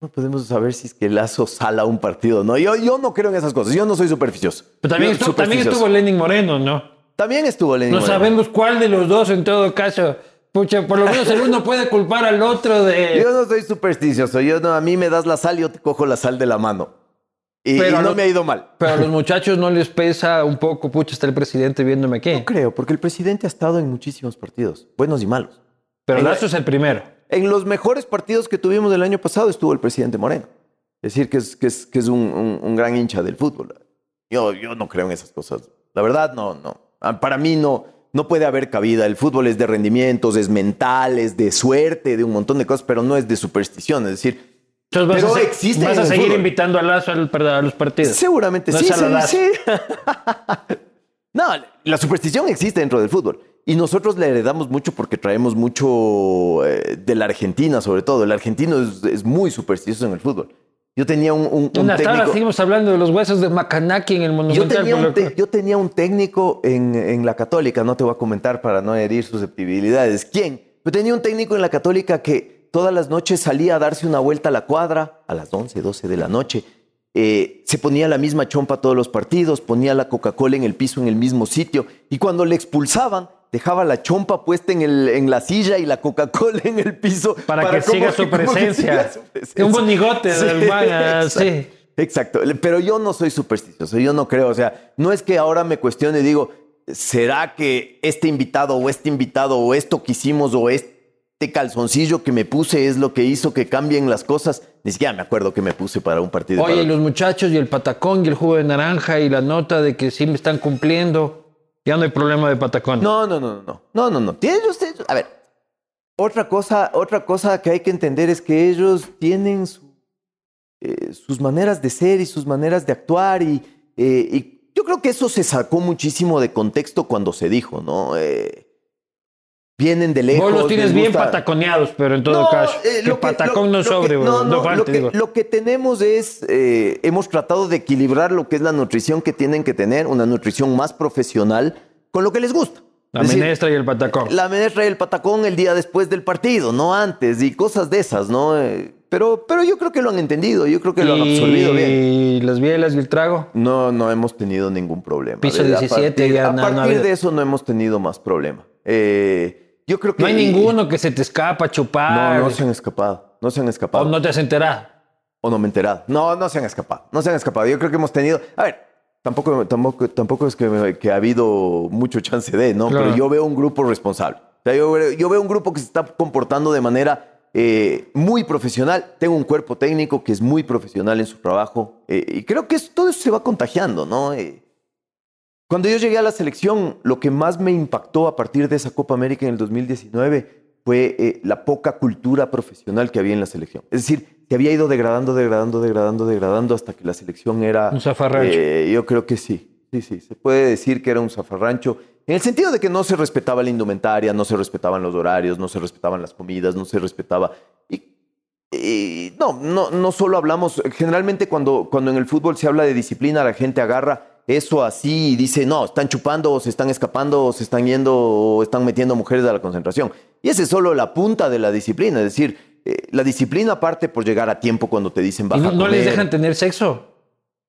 S2: No podemos saber si es que Lazo sala un partido. No, yo, yo no creo en esas cosas. Yo no soy superficioso.
S1: Pero también, estuvo, también estuvo Lenin Moreno, ¿no?
S2: También estuvo Lenin
S1: No
S2: Moreno.
S1: sabemos cuál de los dos en todo caso. Pucha, por lo menos el uno puede culpar al otro de...
S2: Yo no soy supersticioso. Yo no, a mí me das la sal y yo te cojo la sal de la mano. Y,
S1: Pero
S2: y no
S1: no-
S2: me ha ido mal.
S1: Pero a los muchachos no les pesa un poco, pucha, está el presidente viéndome aquí.
S2: No creo, porque el presidente ha estado en muchísimos partidos, buenos y malos.
S1: Pero Lazo es el primero.
S2: En los mejores partidos que tuvimos el año pasado estuvo el presidente Moreno. Es decir, que es, que es, que es un, un- un gran hincha del fútbol. Yo, yo no creo en esas cosas. La verdad, no, no. Ah, Para mí no, no puede haber cabida. El fútbol es de rendimientos, es mental, es de suerte, de un montón de cosas, pero no es de superstición. Es decir,
S1: Entonces vas
S2: Pero
S1: a,
S2: existen
S1: vas a seguir invitando a Lazo a los partidos.
S2: seguramente
S1: No
S2: sí. sí, sí. no, la superstición existe dentro del fútbol. Y nosotros le heredamos mucho porque traemos mucho eh, de la Argentina, sobre todo. El argentino es, es muy supersticioso en el fútbol. Yo tenía un, un, un
S1: ahora
S2: técnico.
S1: seguimos hablando de los huesos de Macanaki en el
S2: Yo
S1: Monumental.
S2: tenía,
S1: por
S2: un te- yo tenía un técnico en, en la Católica, no te voy a comentar para no herir susceptibilidades. ¿Quién? Yo tenía un técnico en la Católica que todas las noches salía a darse una vuelta a la cuadra, a las 11, 12 de la noche. Eh, se ponía la misma chompa todos los partidos, ponía la Coca-Cola en el piso en el mismo sitio y cuando le expulsaban, dejaba la chompa puesta en, el, en la silla y la Coca-Cola en el piso.
S1: Para que siga su presencia.
S2: siga su presencia.
S1: Un bonigote del man, ah,
S2: exacto.
S1: sí.
S2: Exacto, pero yo no soy supersticioso, yo no creo, o sea, no es que ahora me cuestione y digo, ¿será que este invitado o este invitado o esto que hicimos o este calzoncillo que me puse es lo que hizo que cambien las cosas? Ni siquiera me acuerdo que me puse para un partido.
S1: Oye, y los muchachos y el patacón y el jugo de naranja y la nota de que sí me están cumpliendo. Ya no hay problema de patacón.
S2: No, no, no, no, no, no, no. Tienen ustedes, a ver, otra cosa, otra cosa que hay que entender es que ellos tienen eh, sus maneras de ser y sus maneras de actuar y, eh, y yo creo que eso se sacó muchísimo de contexto cuando se dijo, ¿no? Eh, vienen de lejos.
S1: Vos los tienes bien pataconeados, pero en todo
S2: no,
S1: caso.
S2: eh, lo que-
S1: patacón
S2: lo-
S1: no
S2: lo
S1: sobre,
S2: que- no,
S1: no, falte,
S2: lo, que,
S1: digo.
S2: lo que tenemos es, eh, hemos tratado de equilibrar lo que es la nutrición que tienen que tener, una nutrición más profesional, con lo que les gusta.
S1: La
S2: Es decir,
S1: menestra y el patacón.
S2: la menestra y el patacón el día después del partido, no antes, y cosas de esas, ¿no? Eh, pero, pero yo creo que lo han entendido, yo creo que lo han absorbido bien.
S1: Y las bielas y el trago.
S2: No, no hemos tenido ningún problema.
S1: Piso
S2: A
S1: 17
S2: partir,
S1: ya
S2: a
S1: no ha
S2: partir de eso no hemos tenido más problema. Eh, yo creo que...
S1: No hay ninguno que se te escapa a chupar.
S2: No, no se han escapado, no se han
S1: O
S2: escapado.
S1: no te has enterado.
S2: O no me he enterado. No, no se han escapado. No se han escapado. Yo creo que hemos tenido. A ver, tampoco, tampoco, tampoco es que, que ha habido mucho chance de, ¿no?
S1: Claro.
S2: Pero yo veo un grupo responsable. O sea, yo, veo- yo veo un grupo que se está comportando de manera eh, muy profesional. Tengo un cuerpo técnico que es muy profesional en su trabajo. eh, y creo que todo eso se va contagiando, ¿no? Eh, cuando yo llegué a la selección, lo que más me impactó a partir de esa Copa América en el 2019 fue eh, la poca cultura profesional que había en la selección. Es decir, se había ido degradando, degradando, degradando, degradando hasta que la selección era...
S1: Un zafarrancho.
S2: eh, yo creo que sí, sí, sí. Se puede decir que era un zafarrancho en el sentido de que no se respetaba la indumentaria, no se respetaban los horarios, no se respetaban las comidas, no se respetaba... Y, y no, no, no solo hablamos, generalmente cuando, cuando en el fútbol se habla de disciplina, la gente agarra eso así y dice, no, están chupando o se están escapando o se están yendo o están metiendo mujeres a la concentración. Y esa es solo la punta de la disciplina, es decir, eh, la disciplina parte por llegar a tiempo cuando te dicen
S1: ¿Y
S2: baja
S1: no,
S2: a
S1: no les
S2: comer".
S1: dejan tener sexo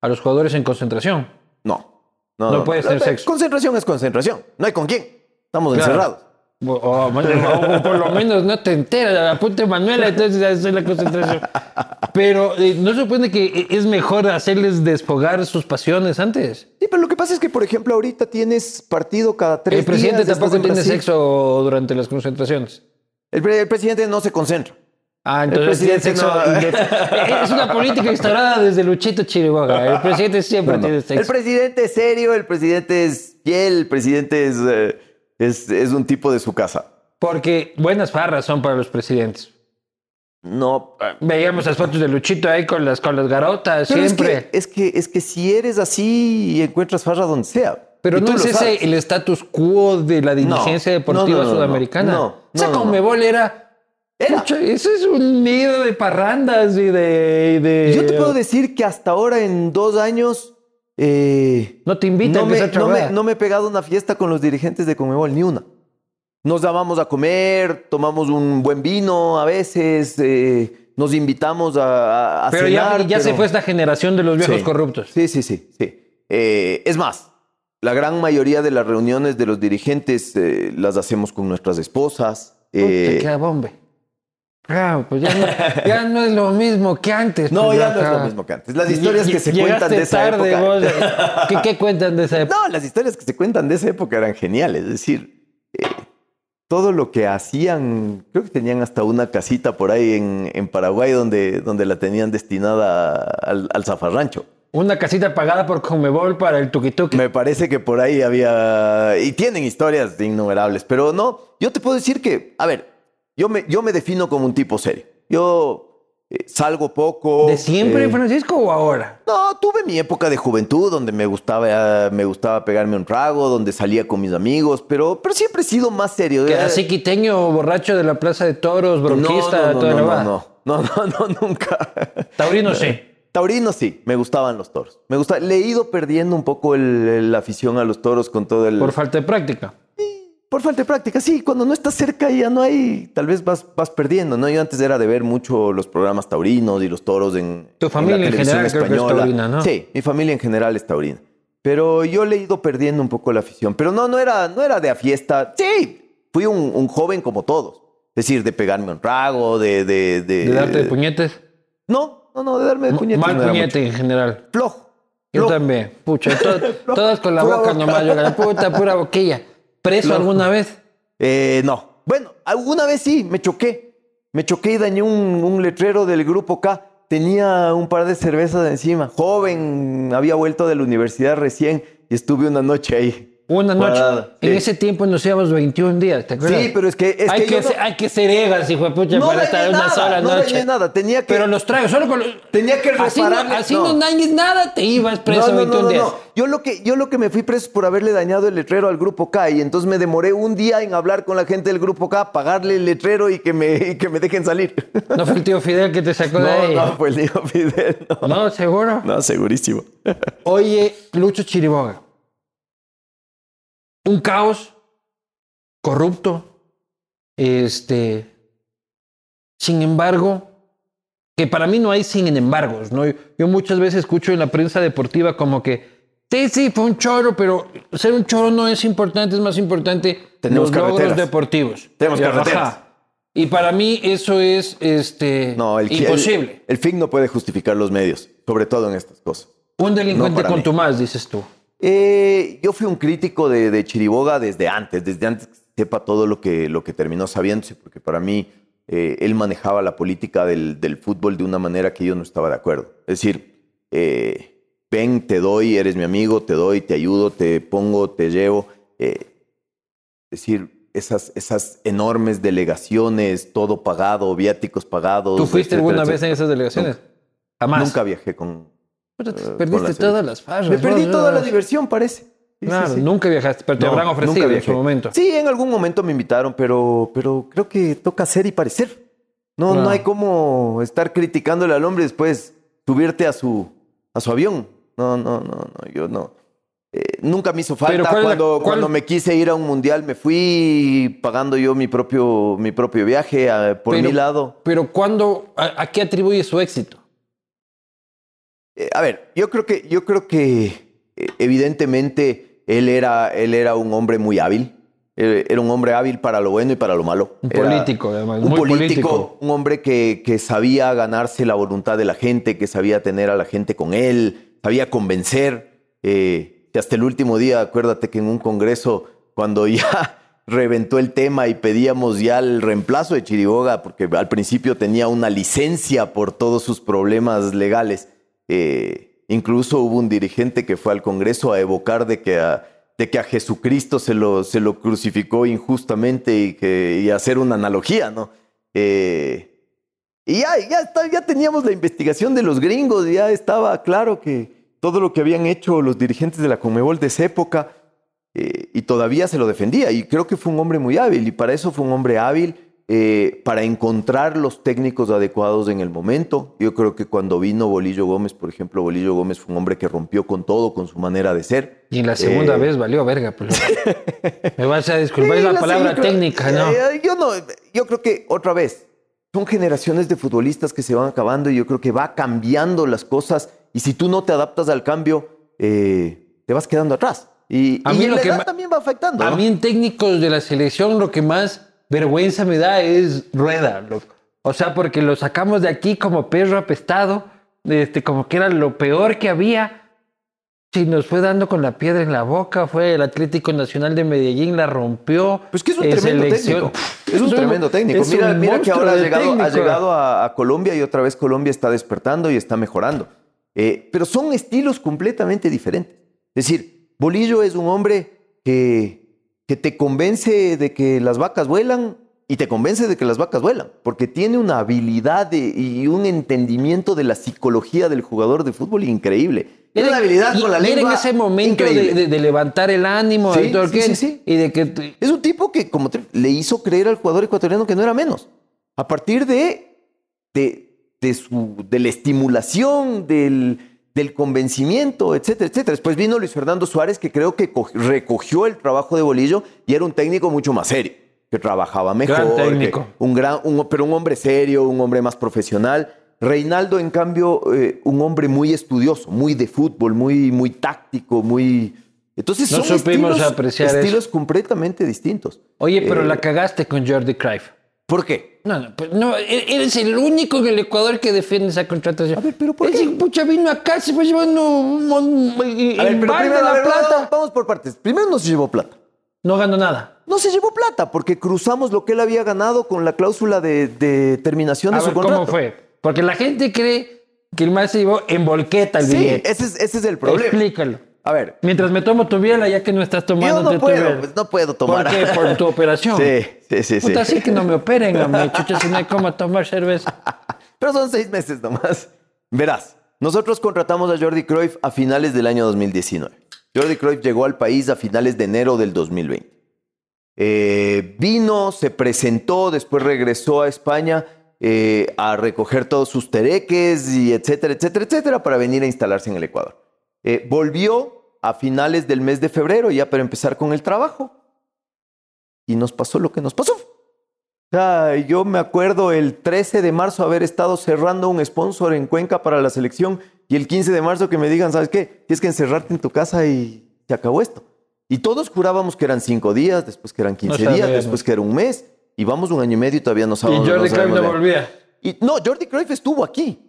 S1: a los jugadores en concentración?
S2: No.
S1: No puede ser sexo.
S2: Concentración es concentración. No hay con quién. Estamos
S1: Claro.
S2: encerrados.
S1: O, o- o por lo menos no te enteras, apunte Manuela, entonces hacer la concentración. Pero eh, no se supone que es mejor hacerles desfogar sus pasiones antes.
S2: Sí, pero lo que pasa es que, por ejemplo, ahorita tienes partido cada tres
S1: El presidente
S2: días.
S1: tampoco
S2: en
S1: tiene
S2: Brasil.
S1: sexo durante las concentraciones.
S2: El, pre- el presidente no se concentra.
S1: Ah, entonces tiene
S2: presidente
S1: sexo.
S2: no.
S1: Es una política instaurada desde Luchito Chiriboga. El presidente siempre
S2: No, no.
S1: tiene sexo.
S2: El presidente es serio, el presidente es fiel, el presidente es, eh, es, es un tipo de su casa.
S1: Porque buenas farras son para los presidentes.
S2: No.
S1: Veíamos las fotos de Luchito ahí con las, con las garotas,
S2: Pero es
S1: siempre.
S2: que, es, que, es que si eres así, encuentras farra donde sea.
S1: Pero
S2: Y
S1: no es ese
S2: sabes.
S1: el status quo de la dirigencia
S2: No,
S1: deportiva
S2: no, no,
S1: sudamericana.
S2: no, no, no.
S1: Conmebol era.
S2: Era.
S1: Pucha, eso es un nido de parrandas y de. y de-
S2: Yo te puedo decir que hasta ahora, en dos años, eh,
S1: No te invitan
S2: no,
S1: a
S2: me,
S1: a
S2: no, me,
S1: trabajar.
S2: no me he pegado una fiesta con los dirigentes de Conmebol, ni una. Nos dábamos a comer, tomamos un buen vino a veces, eh, nos invitamos a, a-
S1: Pero ya,
S2: cenar,
S1: ya se
S2: pero-
S1: fue esta generación de los viejos
S2: Sí.
S1: corruptos.
S2: Sí, sí, sí. sí. Eh, es más, la gran mayoría de las reuniones de los dirigentes las hacemos con nuestras esposas.
S1: Puta, qué bombe. Claro, pues ya no, ya no es lo mismo que antes.
S2: no,
S1: pues,
S2: ya no es lo mismo que antes. Las historias que se cuentan de esa
S1: tarde,
S2: época.
S1: vos. ¿Qué, qué cuentan de esa época?
S2: No, las historias que se cuentan de esa época eran geniales. Es decir, eh, todo lo que hacían, creo que tenían hasta una casita por ahí en, en Paraguay donde, donde la tenían destinada al, al zafarrancho.
S1: Una casita pagada por Conmebol para el tuki-tuki.
S2: Me parece que por ahí había... Y tienen historias innumerables, pero no, yo te puedo decir que, a ver, yo me, yo me defino como un tipo serio. Yo eh, salgo poco.
S1: ¿De siempre,
S2: eh,
S1: Francisco, o ahora?
S2: No, tuve mi época de juventud donde me gustaba, me gustaba pegarme un trago, donde salía con mis amigos, pero, pero siempre he sido más serio.
S1: Que
S2: Eh,
S1: así quiteño, borracho de la Plaza de Toros, bronquista,
S2: no, no,
S1: toda
S2: no,
S1: la
S2: no, no, no, nunca.
S1: Taurino sí.
S2: Taurino sí, me gustaban los toros. Me gusta, le he ido perdiendo un poco el- el- la afición a los toros con todo el...
S1: Por falta de práctica.
S2: Por falta de práctica, sí, cuando no estás cerca ya no hay, tal vez vas, vas perdiendo, ¿no? Yo antes era de ver mucho los programas taurinos y los toros en,
S1: Tu
S2: en
S1: familia en
S2: televisión
S1: general creo que es taurina, ¿no?
S2: Sí, mi familia en general es taurina. Pero yo le he ido perdiendo un poco la afición. Pero no, no era, no era de a fiesta. Sí, fui un, un joven como todos. Es decir, de pegarme un trago, de... De, de,
S1: De darte de puñetes.
S2: No, no, no, de darme de puñetes.
S1: Mal
S2: no
S1: puñete en general.
S2: Flojo.
S1: Yo también. Pucha, to- todas con la boca. nomás. Yo la puta, pura boquilla. ¿Preso alguna vez?
S2: Eh, no. Bueno, alguna vez sí, me choqué. Me choqué y dañé un, un letrero del grupo K. Tenía un par de cervezas encima. Joven, había vuelto de la universidad recién y estuve una noche ahí.
S1: Una noche.
S2: Parada,
S1: En
S2: sí.
S1: ese tiempo nos íbamos 21 días, ¿te acuerdas?
S2: Sí, pero es que, es
S1: hay,
S2: que
S1: que
S2: no-
S1: hay que ser egas, hijo de pucha,
S2: No
S1: para estar una
S2: nada,
S1: sola
S2: no
S1: noche.
S2: dañé nada. Tenía que...
S1: Pero los tragos, solo con los...
S2: Tenía que
S1: Así no,
S2: repararle-
S1: así
S2: no.
S1: no. dañes nada, te ibas preso
S2: No, no,
S1: 21
S2: no, no,
S1: días.
S2: no. Yo lo que yo lo que me fui preso es por haberle dañado el letrero al grupo K y entonces me demoré un día en hablar con la gente del grupo K, pagarle el letrero y que me, y que me dejen salir.
S1: No fue el tío Fidel que te sacó de
S2: No,
S1: ahí.
S2: no, fue el tío Fidel. No,
S1: No, seguro.
S2: No, segurísimo.
S1: Oye, Lucho Chiriboga. Un caos corrupto. Este. Sin embargo, que para mí no hay sin embargos, ¿no? Yo muchas veces escucho en la prensa deportiva como que. Sí, sí, fue un choro, pero ser un choro no es importante, es más importante
S2: Tenemos
S1: los logros
S2: carreteras.
S1: deportivos.
S2: Tenemos
S1: Y, ajá.
S2: carreteras.
S1: Y para mí eso es este,
S2: No, el,
S1: imposible.
S2: El, el FIC no puede justificar los medios, sobre todo en estas cosas.
S1: un delincuente
S2: no para
S1: con
S2: mí.
S1: tu más, dices tú.
S2: Eh, yo fui un crítico de, de Chiriboga desde antes, desde antes que sepa todo lo que, lo que terminó sabiéndose, porque para mí eh, él manejaba la política del, del fútbol de una manera que yo no estaba de acuerdo. Es decir, eh, ven, te doy, eres mi amigo, te doy, te ayudo, te pongo, te llevo. Eh, es decir, esas, esas enormes delegaciones, todo pagado, viáticos pagados.
S1: ¿Tú fuiste
S2: etcétera,
S1: alguna vez en esas delegaciones? Jamás.
S2: Nunca viajé con...
S1: Pero te
S2: eh,
S1: perdiste
S2: la
S1: todas las farras.
S2: Me perdí toda la diversión, parece. Sí, sí,
S1: Claro,
S2: sí.
S1: nunca viajaste, pero te
S2: No,
S1: habrán ofrecido
S2: nunca
S1: en su momento.
S2: Sí, en algún momento me invitaron, pero, pero creo que toca ser y parecer. No, no hay como estar criticándole al hombre y después subirte a su, a su avión. No, no, no, no, yo no. Eh, nunca me hizo falta.
S1: ¿cuál es la-
S2: Cuando, cuando me quise ir a un mundial, me fui pagando yo mi propio, mi propio viaje a- por
S1: Pero-
S2: mi lado.
S1: Pero ¿cuándo, a, a qué atribuye su éxito?
S2: Eh, a ver, yo creo que, yo creo que eh, evidentemente él era, él era un hombre muy hábil. Eh, Era un hombre hábil para lo bueno y para lo malo.
S1: Un
S2: Era
S1: político, además,
S2: Un
S1: muy
S2: político,
S1: político.
S2: un hombre que, que sabía ganarse la voluntad de la gente, que sabía tener a la gente con él, sabía convencer. Eh, que hasta el último día, acuérdate que en un congreso, cuando ya reventó el tema y pedíamos ya el reemplazo de Chiriboga, porque al principio tenía una licencia por todos sus problemas legales. Eh, incluso hubo un dirigente que fue al Congreso a evocar de que a, de que a Jesucristo se lo, se lo crucificó injustamente y, hacer una analogía, ¿no? Eh, y ya, ya, ya teníamos la investigación de los gringos, ya estaba claro que todo lo que habían hecho los dirigentes de la Conmebol de esa época, eh, y todavía se lo defendía. Y creo que fue un hombre muy hábil, y para eso fue un hombre hábil, eh, para encontrar los técnicos adecuados en el momento. Yo creo que cuando vino Bolillo Gómez, por ejemplo, Bolillo Gómez fue un hombre que rompió con todo, con su manera de ser.
S1: Y la segunda
S2: Eh,
S1: vez valió verga. Pues. Me vas a disculpar, es la
S2: sé,
S1: palabra
S2: creo-
S1: técnica, ¿no?
S2: Eh, yo no, yo creo que otra vez, son generaciones de futbolistas que se van acabando y yo creo que va cambiando las cosas y si tú no te adaptas al cambio, eh, te vas quedando atrás. Y,
S1: A
S2: y
S1: mí
S2: la
S1: lo que
S2: edad también va afectando.
S1: A
S2: ¿no?
S1: mí en técnicos de la selección lo que más vergüenza me da es Rueda. loco. O sea, porque lo sacamos de aquí como perro apestado, este, como que era lo peor que había. Si nos fue dando con la piedra en la boca, fue el Atlético Nacional de Medellín, la rompió.
S2: Pues que es un
S1: en
S2: tremendo técnico. Es un tremendo técnico.
S1: es
S2: Mira,
S1: un
S2: mira que ahora ha llegado, ha llegado a, a Colombia y otra vez Colombia está despertando y está mejorando. Eh, pero son estilos completamente diferentes. Es decir, Bolillo es un hombre que, que te convence de que las vacas vuelan y te convence de que las vacas vuelan, porque tiene una habilidad de- y un entendimiento de la psicología del jugador de fútbol increíble. Tiene una habilidad
S1: Y-
S2: con la lengua
S1: en ese momento de,
S2: increíble.
S1: de- de levantar el ánimo
S2: Sí,
S1: todo
S2: sí,
S1: que-
S2: sí, sí.
S1: y de que
S2: Es un tipo que como te- le hizo creer al jugador ecuatoriano que no era menos. A partir de, de, de, su, de la estimulación, del, del convencimiento, etcétera, etcétera. Después vino Luis Fernando Suárez, que creo que recogió el trabajo de Bolillo y era un técnico mucho más serio, que trabajaba mejor.
S1: técnico.
S2: un gran, pero un hombre serio, un hombre más profesional. Reinaldo, en cambio, eh, un hombre muy estudioso, muy de fútbol, muy, muy táctico, muy... Entonces
S1: no
S2: son
S1: supimos
S2: estilos,
S1: apreciar
S2: estilos completamente distintos.
S1: Oye, pero
S2: Eh,
S1: la cagaste con Jordi Cruyff.
S2: ¿Por qué?
S1: No, no, pues no, e- eres el único en el Ecuador que defiende esa contratación.
S2: A ver, pero ¿por qué?
S1: Ese pucha vino acá, se fue llevando un, el
S2: A ver, pero
S1: bar de
S2: primero,
S1: la
S2: a ver,
S1: plata.
S2: vamos- vamos por partes. Primero no se llevó plata.
S1: No ganó nada.
S2: No se llevó plata porque cruzamos lo que él había ganado con la cláusula de, de terminación
S1: A
S2: de su
S1: ver,
S2: contrato.
S1: ¿cómo fue? Porque la gente cree que el más se llevó en volqueta el
S2: Sí,
S1: billete.
S2: ese es, ese es el problema.
S1: Explícalo.
S2: A ver,
S1: Mientras me tomo tu biela, ya que no estás tomando
S2: yo no puedo, pues, no puedo tomar.
S1: ¿Por qué? Por tu operación.
S2: Sí, sí, sí.
S1: Puta, sí que no me operen mí, chucha, si no hay cómo tomar cerveza.
S2: Pero son seis meses nomás. Verás, nosotros contratamos a Jordi Cruyff a finales del año 2019. Jordi Cruyff llegó al país a finales de enero del 2020. Eh, vino, se presentó, después regresó a España eh, a recoger todos sus tereques y etcétera, etcétera, etcétera, para venir a instalarse en el Ecuador. Eh, volvió a finales del mes de febrero ya para empezar con el trabajo. Y nos pasó lo que nos pasó. O sea, yo me acuerdo el 13 de marzo haber estado cerrando un sponsor en Cuenca para la selección y el 15 de marzo que me digan, ¿sabes qué? Tienes que encerrarte en tu casa y se acabó esto. Y todos jurábamos que eran cinco días, después que eran 15
S1: No
S2: días, después que era un mes. Y vamos un año y medio y todavía no
S1: Y
S2: sabemos.
S1: Jordi Cruyff
S2: sabemos
S1: no volvía.
S2: y no, Jordi Cruyff estuvo aquí.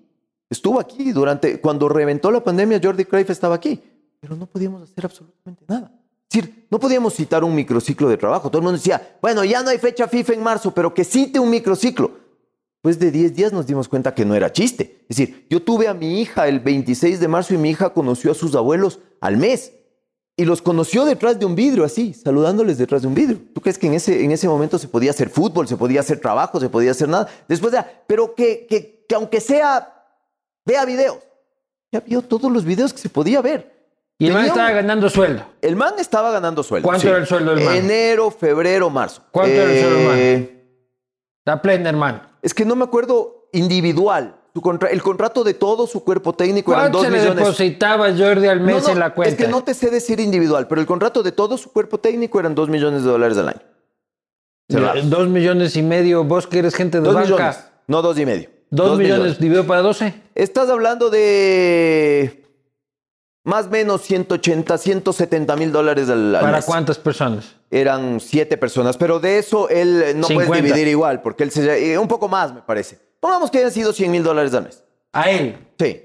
S2: Estuvo aquí durante cuando reventó la pandemia, Jordi Cruyff estaba aquí, pero no podíamos hacer absolutamente nada. Es decir, no podíamos citar un microciclo de trabajo. Todo el mundo decía, bueno, ya no hay fecha FIFA en marzo, pero que cite un microciclo. Después de 10 días nos dimos cuenta que no era chiste. Es decir, yo tuve a mi hija el 26 de marzo y mi hija conoció a sus abuelos al mes. Y los conoció detrás de un vidrio, así, saludándoles detrás de un vidrio. ¿Tú crees que en ese, en ese momento se podía hacer fútbol, se podía hacer trabajo, se podía hacer nada? Después de, pero que, que, que aunque sea, vea videos. Ya vio todos los videos que se podía ver.
S1: Y el man estaba ganando sueldo.
S2: El man estaba ganando sueldo.
S1: ¿Cuánto era el sueldo del man?
S2: Enero, febrero, marzo.
S1: ¿Cuánto era el sueldo del man?
S2: Eh,
S1: Está plena, hermano.
S2: Es que no me acuerdo individual. Su contra- el contrato de todo su cuerpo técnico eran
S1: ¿Cuánto
S2: dos
S1: se le
S2: millones.
S1: depositaba Jordi al mes
S2: No, no,
S1: en la cuenta?
S2: Es que no te sé decir individual, pero el contrato de todo su cuerpo técnico eran dos millones de dólares al año. cerrados.
S1: Dos millones y medio, vos que eres gente de
S2: Dos
S1: banca.
S2: millones, no dos y medio.
S1: Dos, millones, dividido para 12.
S2: Estás hablando de más o menos 180, 170 mil dólares al, al
S1: ¿Para
S2: mes.
S1: cuántas personas?
S2: Eran siete personas, pero de eso él no puedes
S1: 50.
S2: dividir igual, porque él se... eh, un poco más, me parece. Pongamos que hayan sido 100 mil dólares al mes.
S1: A él.
S2: Sí,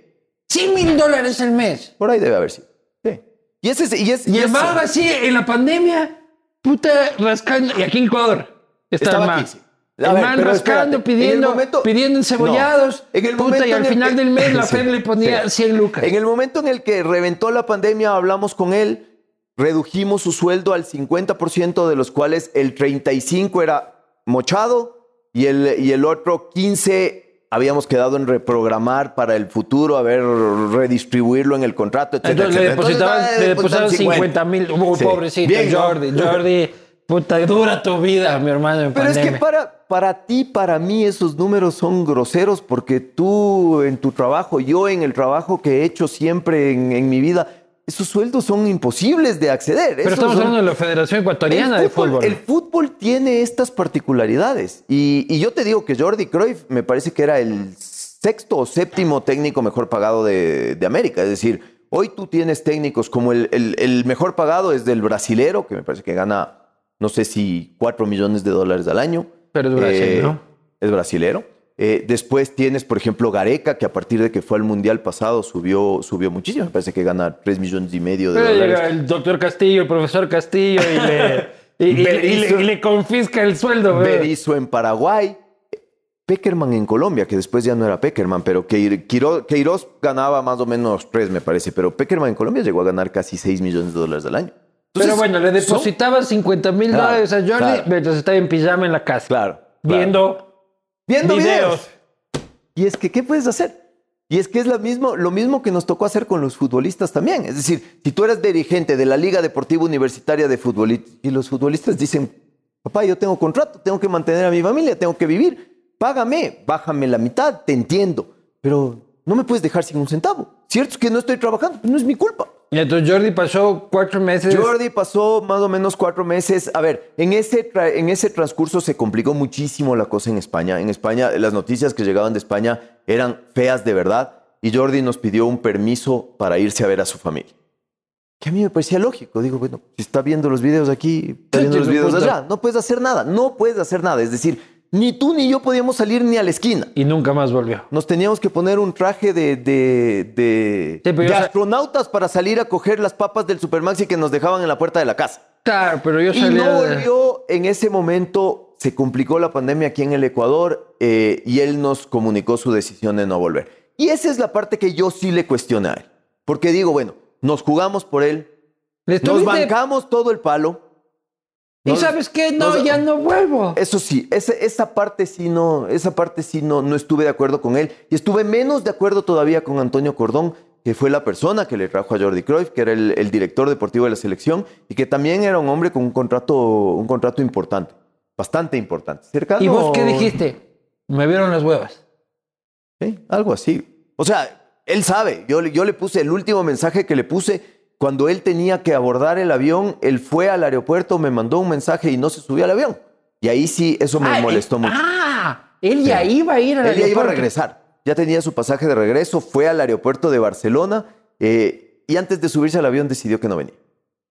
S1: 100 mil dólares al mes.
S2: por ahí debe haber sido. Sí. Y ese es... Y, es,
S1: Y el man así en la pandemia, puta, rascando. Y aquí en Ecuador está
S2: Estaba aquí, sí. A
S1: El man rascando,
S2: espérate, en
S1: pidiendo,
S2: momento-
S1: pidiendo encebollados.
S2: No, en el
S1: puta, y al
S2: en
S1: final
S2: que-
S1: del mes la
S2: Sí,
S1: le ponía
S2: sí.
S1: 100 lucas.
S2: En el momento en el que reventó la pandemia, hablamos con él, redujimos su sueldo al 50%, de los cuales el 35% era mochado y el, y el otro 15% habíamos quedado en reprogramar para el futuro, a ver, redistribuirlo en el contrato, etc.
S1: Entonces le depositaban, le depositaban 50 mil. Uh,
S2: Sí.
S1: Pobrecito,
S2: Bien, ¿no?
S1: Jordi. Puta, dura tu vida, mi hermano, en
S2: Pero es que para, para ti, para mí, esos números son groseros porque tú en tu trabajo, yo en el trabajo que he hecho siempre en, en mi vida, esos sueldos son imposibles de acceder.
S1: Pero
S2: Esos
S1: estamos
S2: son-
S1: hablando de la Federación Ecuatoriana de Fútbol.
S2: El fútbol tiene estas particularidades. Y, y yo te digo que Jordi Cruyff me parece que era el sexto o séptimo técnico mejor pagado de, de América. Es decir, hoy tú tienes técnicos como el, el- el mejor pagado es del brasilero, que me parece que gana, no sé si 4 millones de dólares al año.
S1: Pero es Brasil, ¿no?
S2: Es brasilero. Eh, después tienes, por ejemplo, Gareca, que a partir de que fue al Mundial pasado subió, subió muchísimo. Me parece que gana 3 millones y medio de
S1: Pero
S2: dólares.
S1: llega el doctor Castillo, el profesor Castillo y le, y- le- y le- confisca el sueldo.
S2: Berizzo en Paraguay, Peckerman en Colombia, que después ya no era Peckerman, pero que Queiroz ganaba más o menos tres, me parece, pero Peckerman en Colombia llegó a ganar casi 6 millones de dólares al año.
S1: Pero
S2: Entonces,
S1: bueno, le depositaban 50 mil
S2: Claro,
S1: dólares a Jordi
S2: claro.
S1: mientras estaba en pijama en la casa.
S2: Claro, claro.
S1: Viendo
S2: Viendo videos.
S1: videos.
S2: Y es que, ¿qué puedes hacer? Y es que es lo mismo, lo mismo que nos tocó hacer con los futbolistas también. Es decir, si tú eres dirigente de la Liga Deportiva Universitaria de Fútbol y, los futbolistas dicen, papá, yo tengo contrato, tengo que mantener a mi familia, tengo que vivir. págame, bájame la mitad, te entiendo, pero no me puedes dejar sin un centavo. Cierto es que no estoy trabajando, no es mi culpa.
S1: Y entonces Jordi pasó cuatro meses.
S2: Jordi pasó más o menos cuatro meses. A ver, en ese, en ese transcurso se complicó muchísimo la cosa en España. En España, las noticias que llegaban de España eran feas de verdad y Jordi nos pidió un permiso para irse a ver a su familia. Que a mí me parecía lógico. Digo, bueno, si está viendo los videos aquí, está viendo los videos allá, no puedes hacer nada, no puedes hacer nada. Es decir, ni tú ni yo podíamos salir ni a la esquina.
S1: Y nunca más volvió.
S2: Nos teníamos que poner un traje de, de, de, astronautas para salir a coger las papas del Supermaxi que nos dejaban en la puerta de la casa.
S1: Claro, pero yo
S2: salía... Y no volvió en ese momento, se complicó la pandemia aquí en el Ecuador eh, y él nos comunicó su decisión de no volver. Y esa es la parte que yo sí le cuestioné a él. Porque digo, bueno, nos jugamos por él, nos bancamos todo el palo,
S1: ¿Y sabes qué? No, ya no vuelvo.
S2: Eso sí, esa, esa parte sí no, esa parte sí no, no estuve de acuerdo con él. Y estuve menos de acuerdo todavía con Antonio Cordón, que fue la persona que le trajo a Jordi Cruyff, que era el, director deportivo de la selección, y que también era un hombre con un contrato, un contrato importante, bastante importante.
S1: ¿Y vos qué dijiste? Me vieron las huevas.
S2: Sí, algo así. O sea, él sabe. Yo, yo le puse el último mensaje que le puse cuando él tenía que abordar el avión, él fue al aeropuerto, me mandó un mensaje y no se subió al avión. Y ahí sí, eso me ah, molestó mucho.
S1: Ah, él ya iba a ir al
S2: él ya iba a regresar. Ya tenía su pasaje de regreso, fue al aeropuerto de Barcelona eh, y antes de subirse al avión decidió que no venía.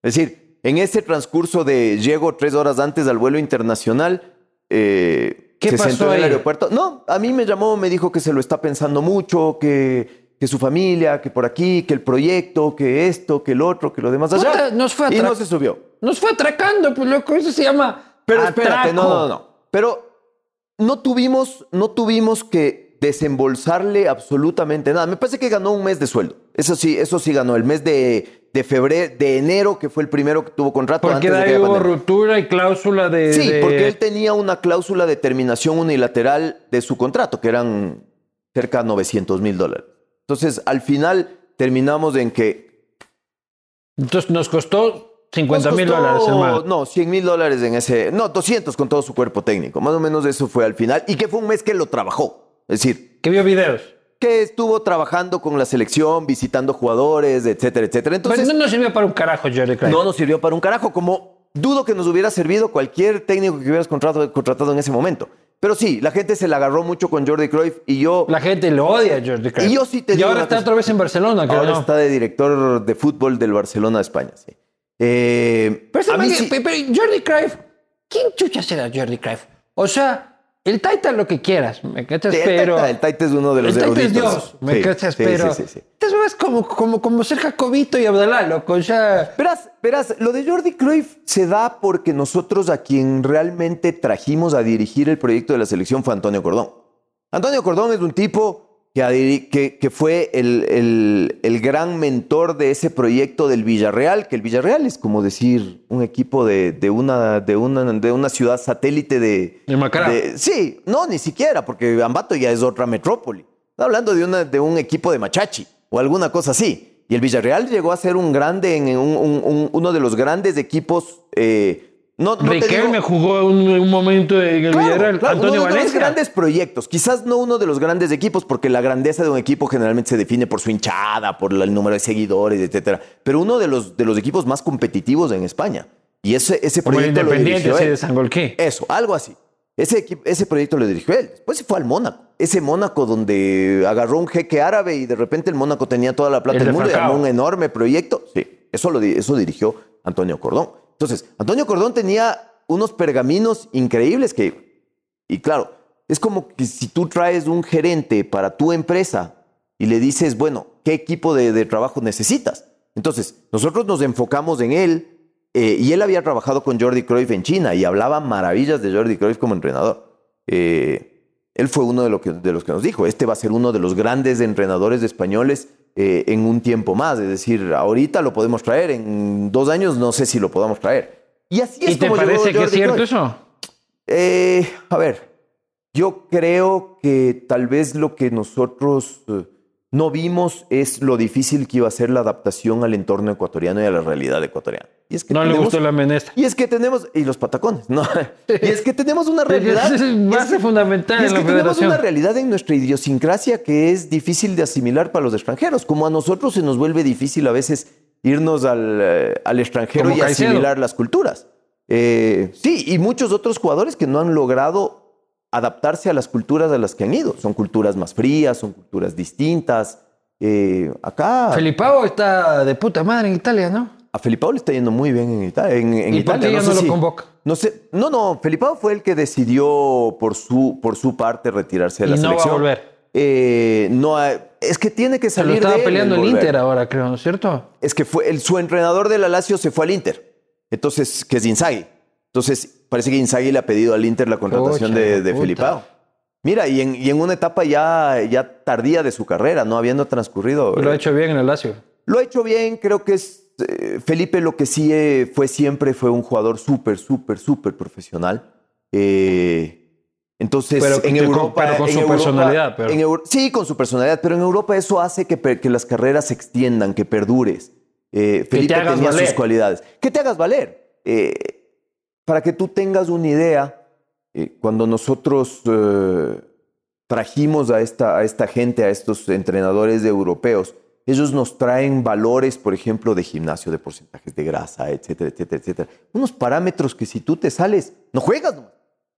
S2: Es decir, en ese transcurso de llego tres horas antes al vuelo internacional, eh,
S1: ¿Qué se pasó sentó en el
S2: aeropuerto. No, a mí me llamó, me dijo que se lo está pensando mucho, que que su familia, que por aquí, que el proyecto, que esto, que el otro, que lo demás allá.
S1: nos fue
S2: y no se subió.
S1: Nos fue atracando, pues loco, eso se llama.
S2: Pero espérate, no, no, no. Pero no tuvimos, no tuvimos que desembolsarle absolutamente nada. Me parece que ganó un mes de sueldo. Eso sí, eso sí ganó. El mes de, de febrero, de enero, que fue el primero que tuvo contrato.
S1: Porque
S2: antes
S1: de hubo ruptura y cláusula de.
S2: Sí, porque él tenía una cláusula de terminación unilateral de su contrato, que eran cerca de 900 mil dólares. Entonces, al final terminamos en que...
S1: Entonces, nos costó 50 mil dólares, hermano.
S2: No, 100 mil dólares en ese... No, 200 con todo su cuerpo técnico. Más o menos eso fue al final. Y que fue un mes que lo trabajó. Es decir...
S1: Que vio videos.
S2: Que estuvo trabajando con la selección, visitando jugadores, etcétera, etcétera. Entonces,
S1: Pero no nos sirvió para un carajo, Jerry Craig.
S2: No nos sirvió para un carajo, como dudo que nos hubiera servido cualquier técnico que hubieras contratado en ese momento. Pero sí, la gente se la agarró mucho con Jordi Cruyff y yo...
S1: La gente lo odia a Jordi Cruyff.
S2: Y yo sí te
S1: Y ahora está otra vez en Barcelona,
S2: creo, Ahora está de director de fútbol del Barcelona de España, sí.
S1: Eh, pero, Jordi Cruyff, ¿quién chucha será Jordi Cruyff? O sea, el Taita lo que quieras, ¿me cachas? pero...
S2: el Taita es uno de los
S1: el
S2: Taita
S1: es Dios, ¿me cachas? pero... Sí, sí, es como, como, como ser Jacobito y Abdalá, loco, ya...
S2: Verás, verás, lo de Jordi Cruyff se da porque nosotros a quien realmente trajimos a dirigir el proyecto de la selección fue Antonio Cordón. Antonio Cordón es un tipo que, que, fue el, el, gran mentor de ese proyecto del Villarreal, que el Villarreal es como decir un equipo de, de una, de, una, de una ciudad satélite de...
S1: ¿De
S2: sí, no, ni siquiera, porque Ambato ya es otra metrópoli. Está hablando de, una, de un equipo de Machachi o alguna cosa así. Y el Villarreal llegó a ser un grande, en un, uno de los grandes equipos... Eh,
S1: no, Riquelme jugó un, un, momento en el Villarreal. Antonio
S2: uno de los grandes proyectos. Quizás no uno de los grandes equipos, porque la grandeza de un equipo generalmente se define por su hinchada, por el número de seguidores, etcétera. Pero uno de los, de los equipos más competitivos en España. Y ese, ese proyecto
S1: lo dirigió él. de San
S2: Eso, algo así. Ese, ese proyecto lo dirigió él. Después se fue al Mónaco. Ese Mónaco donde agarró un jeque árabe y de repente el Mónaco tenía toda la plata del mundo y armó un enorme proyecto. Sí, eso, lo, eso dirigió Antonio Cordón. Entonces, Antonio Cordón tenía unos pergaminos increíbles que, y claro, es como que si tú traes un gerente para tu empresa y le dices, bueno, ¿qué equipo de, trabajo necesitas? Entonces, nosotros nos enfocamos en él eh, y él había trabajado con Jordi Cruyff en China y hablaba maravillas de Jordi Cruyff como entrenador. Eh, él fue uno de, de, los que nos dijo, este va a ser uno de los grandes entrenadores españoles eh, en un tiempo más. Es decir, ahorita lo podemos traer, en dos años no sé si lo podamos traer. Y así es
S1: ¿Y te parece que es cierto eso?
S2: Eh, a ver, yo creo que tal vez lo que nosotros, eh, no vimos es lo difícil que iba a ser la adaptación al entorno ecuatoriano y a la realidad ecuatoriana. Y es que
S1: no le gustó la menestra.
S2: Y es que tenemos, y los patacones, no. Y es que tenemos una realidad.
S1: es base fundamental
S2: y es
S1: en
S2: que
S1: la
S2: tenemos una realidad en nuestra idiosincrasia que es difícil de asimilar para los extranjeros. Como a nosotros se nos vuelve difícil a veces irnos al, eh, al extranjero
S1: Como
S2: y
S1: Caicedo.
S2: asimilar las culturas. Eh, sí, y muchos otros jugadores que no han logrado adaptarse a las culturas a las que han ido. Son culturas más frías, son culturas distintas. Eh, acá
S1: Felipao está de puta madre en Italia, ¿no?
S2: a Felipao le está yendo muy bien en, Ita- en, en
S1: ¿Y por
S2: Italia. sé
S1: no lo convoca?
S2: No sé, no, no, Felipao fue el que decidió por su, por su parte retirarse de la
S1: Y no va a
S2: selección.
S1: volver.
S2: Eh, no es que tiene que
S1: Se lo
S2: salir
S1: estaba
S2: de
S1: peleando el. Inter ahora, creo, ¿no es cierto?
S2: Es que fue el, su entrenador de la Lazio se fue al Inter. Entonces, que es Inzaghi. Entonces, parece que Inzaghi le ha pedido al Inter la contratación de, de. Felipao. Mira, y en, y en una etapa ya, ya tardía de su carrera, no habiendo transcurrido.
S1: Lo ha hecho bien en el Lazio.
S2: Lo ha hecho bien, creo que es. eh, Felipe lo que sí eh, fue siempre fue un jugador súper, súper, súper profesional. Eh, entonces,
S1: Pero
S2: en Europa.
S1: pero con
S2: en
S1: su
S2: Europa-
S1: personalidad, pero-
S2: en sí, con su personalidad, pero en Europa eso hace que, que las carreras se extiendan, que perdures. Eh, Felipe
S1: hagas
S2: tenía
S1: valer.
S2: sus cualidades. Que te hagas valer. Eh, para que tú tengas una idea, eh, cuando nosotros eh, trajimos a esta, a esta gente, a estos entrenadores europeos, ellos nos traen valores, por ejemplo, de gimnasio, de porcentajes de grasa, etcétera, etcétera, etcétera. Unos parámetros que si tú te sales, no juegas nomás.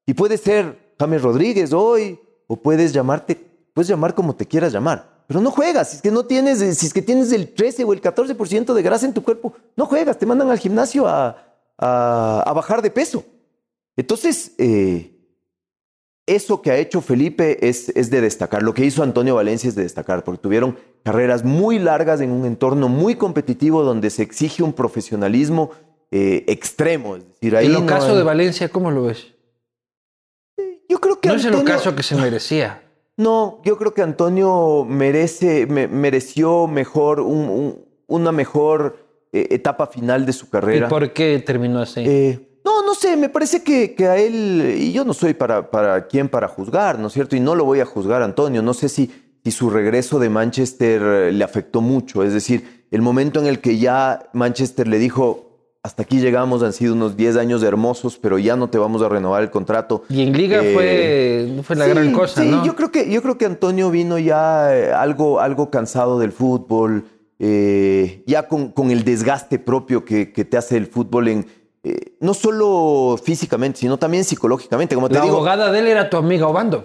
S2: Y puede ser James Rodríguez hoy, o puedes llamarte, puedes llamar como te quieras llamar. Pero no juegas, si es que no tienes, si es que tienes el 13 o el 14% de grasa en tu cuerpo, no juegas, te mandan al gimnasio a, a- a bajar de peso. Entonces, eh, eso que ha hecho Felipe es, es de destacar. Lo que hizo Antonio Valencia es de destacar, porque tuvieron carreras muy largas en un entorno muy competitivo donde se exige un profesionalismo eh, extremo. Es decir, ahí
S1: el
S2: no
S1: ocaso
S2: hay-
S1: de Valencia, ¿cómo lo ves?
S2: Yo creo que
S1: No es el ocaso que se merecía.
S2: No, yo creo que Antonio merece, me- mereció mejor un- un- una mejor eh, etapa final de su
S1: ¿Y
S2: carrera.
S1: por qué terminó así?
S2: Eh, no, no sé, me parece que, que a él, y yo no soy para, para quién para juzgar, ¿no es cierto? Y no lo voy a juzgar, Antonio. No sé si, si su regreso de Manchester le afectó mucho. Es decir, el momento en el que ya Manchester le dijo, hasta aquí llegamos, han sido unos 10 años hermosos, pero ya no te vamos a renovar el contrato.
S1: y en Liga
S2: eh,
S1: fue, fue la
S2: Sí,
S1: gran cosa,
S2: sí,
S1: ¿no?
S2: yo creo que yo creo que Antonio vino ya eh, algo, algo cansado del fútbol, eh, ya con, con el desgaste propio que, que te hace el fútbol en eh, no solo físicamente, sino también psicológicamente. Como te
S1: la
S2: digo,
S1: abogada de él era tu amiga Obando.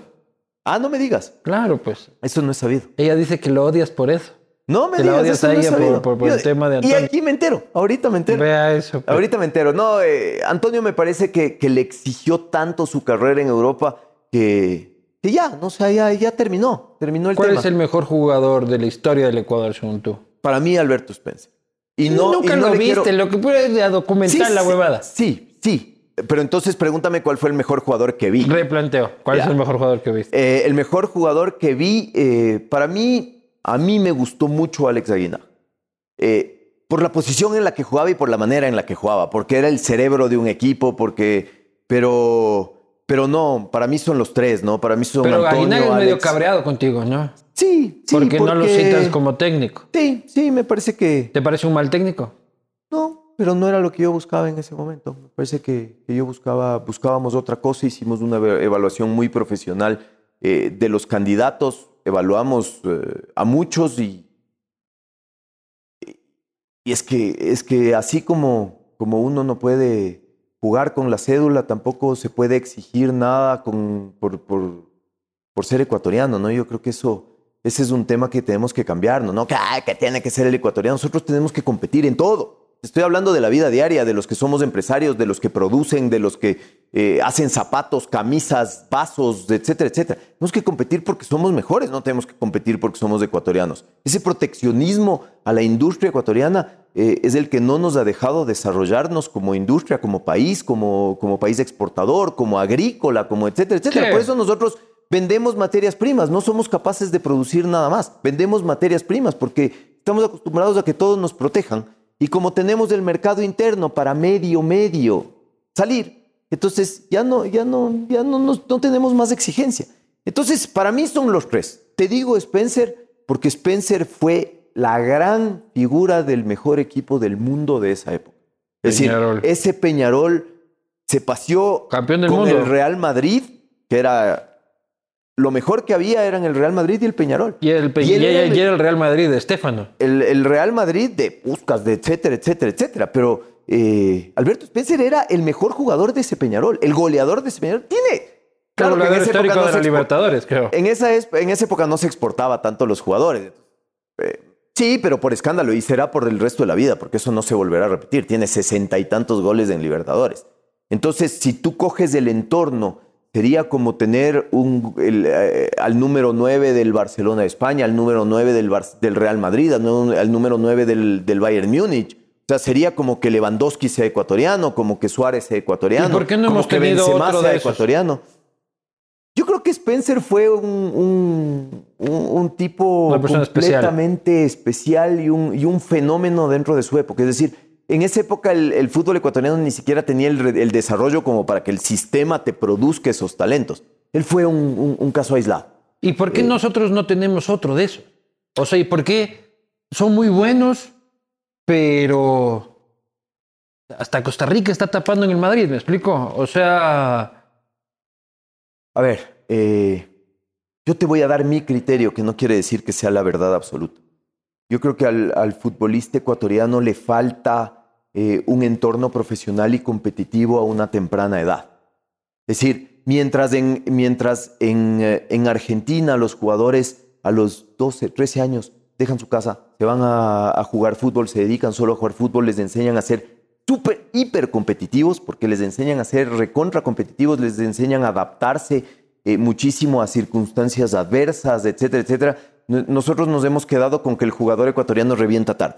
S2: ah, no me digas,
S1: Claro, pues.
S2: eso no he sabido.
S1: Ella dice que lo odias por eso.
S2: No me
S1: la
S2: digas,
S1: odias
S2: eso
S1: a
S2: no
S1: ella por- el tema de
S2: Y
S1: Antonio.
S2: aquí me entero, ahorita me entero.
S1: Vea eso. pues.
S2: Ahorita me entero. No, eh, Antonio me parece que, que le exigió tanto su carrera en Europa que, que ya, no sé, ya, ya terminó, terminó el
S1: ¿Cuál
S2: tema.
S1: es el mejor jugador de la historia del Ecuador, según tú?
S2: Para mí, Alberto Spencer. Y no,
S1: Nunca
S2: y no
S1: lo viste,
S2: quiero-
S1: lo que puedes a documentar
S2: Sí,
S1: la huevada.
S2: Sí, sí. Pero entonces pregúntame cuál fue el mejor jugador que vi.
S1: Replanteo. ¿Cuál
S2: Ya.
S1: es el mejor jugador que viste?
S2: Eh, el mejor jugador que vi, eh, para mí, a mí me gustó mucho Alex Aguinar. Eh, por la posición en la que jugaba y por la manera en la que jugaba, porque era el cerebro de un equipo, porque... Pero, pero no, para mí son los tres, ¿no? Para mí son
S1: Pero
S2: Antonio,
S1: Aguinaga es medio cabreado contigo, ¿no?
S2: Sí, sí.
S1: porque, no lo
S2: porque-
S1: citas como técnico.
S2: Sí, sí, me parece que...
S1: ¿Te parece un mal técnico?
S2: No, pero no era lo que yo buscaba en ese momento. Me parece que, que yo buscaba, buscábamos otra cosa, hicimos una eva- evaluación muy profesional eh, de los candidatos, evaluamos eh, a muchos y, y es que, es que así como, como uno no puede jugar con la cédula, tampoco se puede exigir nada con, por, por, por ser ecuatoriano, ¿no? Yo creo que eso, ese es un tema que tenemos que cambiar, ¿no? ¿no? Que, ay, que tiene que ser el ecuatoriano. Nosotros tenemos que competir en todo. Estoy hablando de la vida diaria, de los que somos empresarios, de los que producen, de los que eh, hacen zapatos, camisas, vasos, etcétera, etcétera. Tenemos que competir porque somos mejores, no tenemos que competir porque somos ecuatorianos. Ese proteccionismo a la industria ecuatoriana eh, es el que no nos ha dejado desarrollarnos como industria, como país, como, como país exportador, como agrícola, como etcétera, etcétera. Por eso nosotros vendemos materias primas, no somos capaces de producir nada más. Vendemos materias primas porque estamos acostumbrados a que todos nos protejan. Y como tenemos el mercado interno para medio, medio salir, entonces ya no, ya no, ya no, no tenemos más exigencia. Entonces, para mí son los tres. Te digo, Spencer, porque Spencer fue la gran figura del mejor equipo del mundo de esa época. Es
S1: Peñarol.
S2: decir, ese Peñarol se paseó
S1: Campeón del
S2: con
S1: mundo.
S2: el Real Madrid, que era lo mejor que había eran el Real Madrid y el Peñarol.
S1: Y el, Pe-
S2: Y él
S1: y-
S2: era el-
S1: y el Real Madrid de Estefano.
S2: el, el Real Madrid de Puskas, de etcétera, etcétera, etcétera. Pero eh, Alberto Spencer era el mejor jugador de ese Peñarol, el goleador de ese Peñarol. Tiene. Claro que en
S1: goleador
S2: esa época
S1: histórico
S2: no
S1: de la Libertadores, creo.
S2: En esa, es- en esa época no se exportaba tanto los jugadores. Eh, sí, pero por escándalo y será por el resto de la vida, porque eso no se volverá a repetir. Tiene sesenta y tantos goles en Libertadores. Entonces, si tú coges del entorno, sería como tener un, el, eh, al número 9 del Barcelona de España, al número 9 del, Bar- del Real Madrid, al, número 9 del, del Bayern Múnich. O sea, sería como que Lewandowski sea ecuatoriano, como que Suárez sea ecuatoriano.
S1: ¿Y por qué no
S2: como
S1: hemos
S2: que
S1: tenido
S2: Benzema
S1: otro
S2: sea
S1: de
S2: ecuatoriano. Yo creo que Spencer fue un, un- un- un tipo
S1: especial.
S2: completamente especial, y, un, y un fenómeno dentro de su época. Es decir, en esa época el, el fútbol ecuatoriano ni siquiera tenía el, desarrollo como para que el sistema te produzca esos talentos. Él fue un, un- un caso aislado.
S1: ¿Y por
S2: Eh.
S1: qué nosotros no tenemos otro de esos? O sea, ¿y por qué son muy buenos, pero hasta Costa Rica está tapando en el Madrid? ¿Me explico? O sea,
S2: A ver, eh, yo te voy a dar mi criterio, que no quiere decir que sea la verdad absoluta. Yo creo que al, al futbolista ecuatoriano le falta eh, un entorno profesional y competitivo a una temprana edad. Es decir, mientras en, mientras en, eh, en Argentina los jugadores a los 12, 13 años dejan su casa, se van a, jugar fútbol, se dedican solo a jugar fútbol, les enseñan a ser súper, hiper competitivos, porque les enseñan a ser recontra competitivos, les enseñan a adaptarse eh, muchísimo a circunstancias adversas, etcétera, etcétera. Nosotros nos hemos quedado con que el jugador ecuatoriano revienta tarde.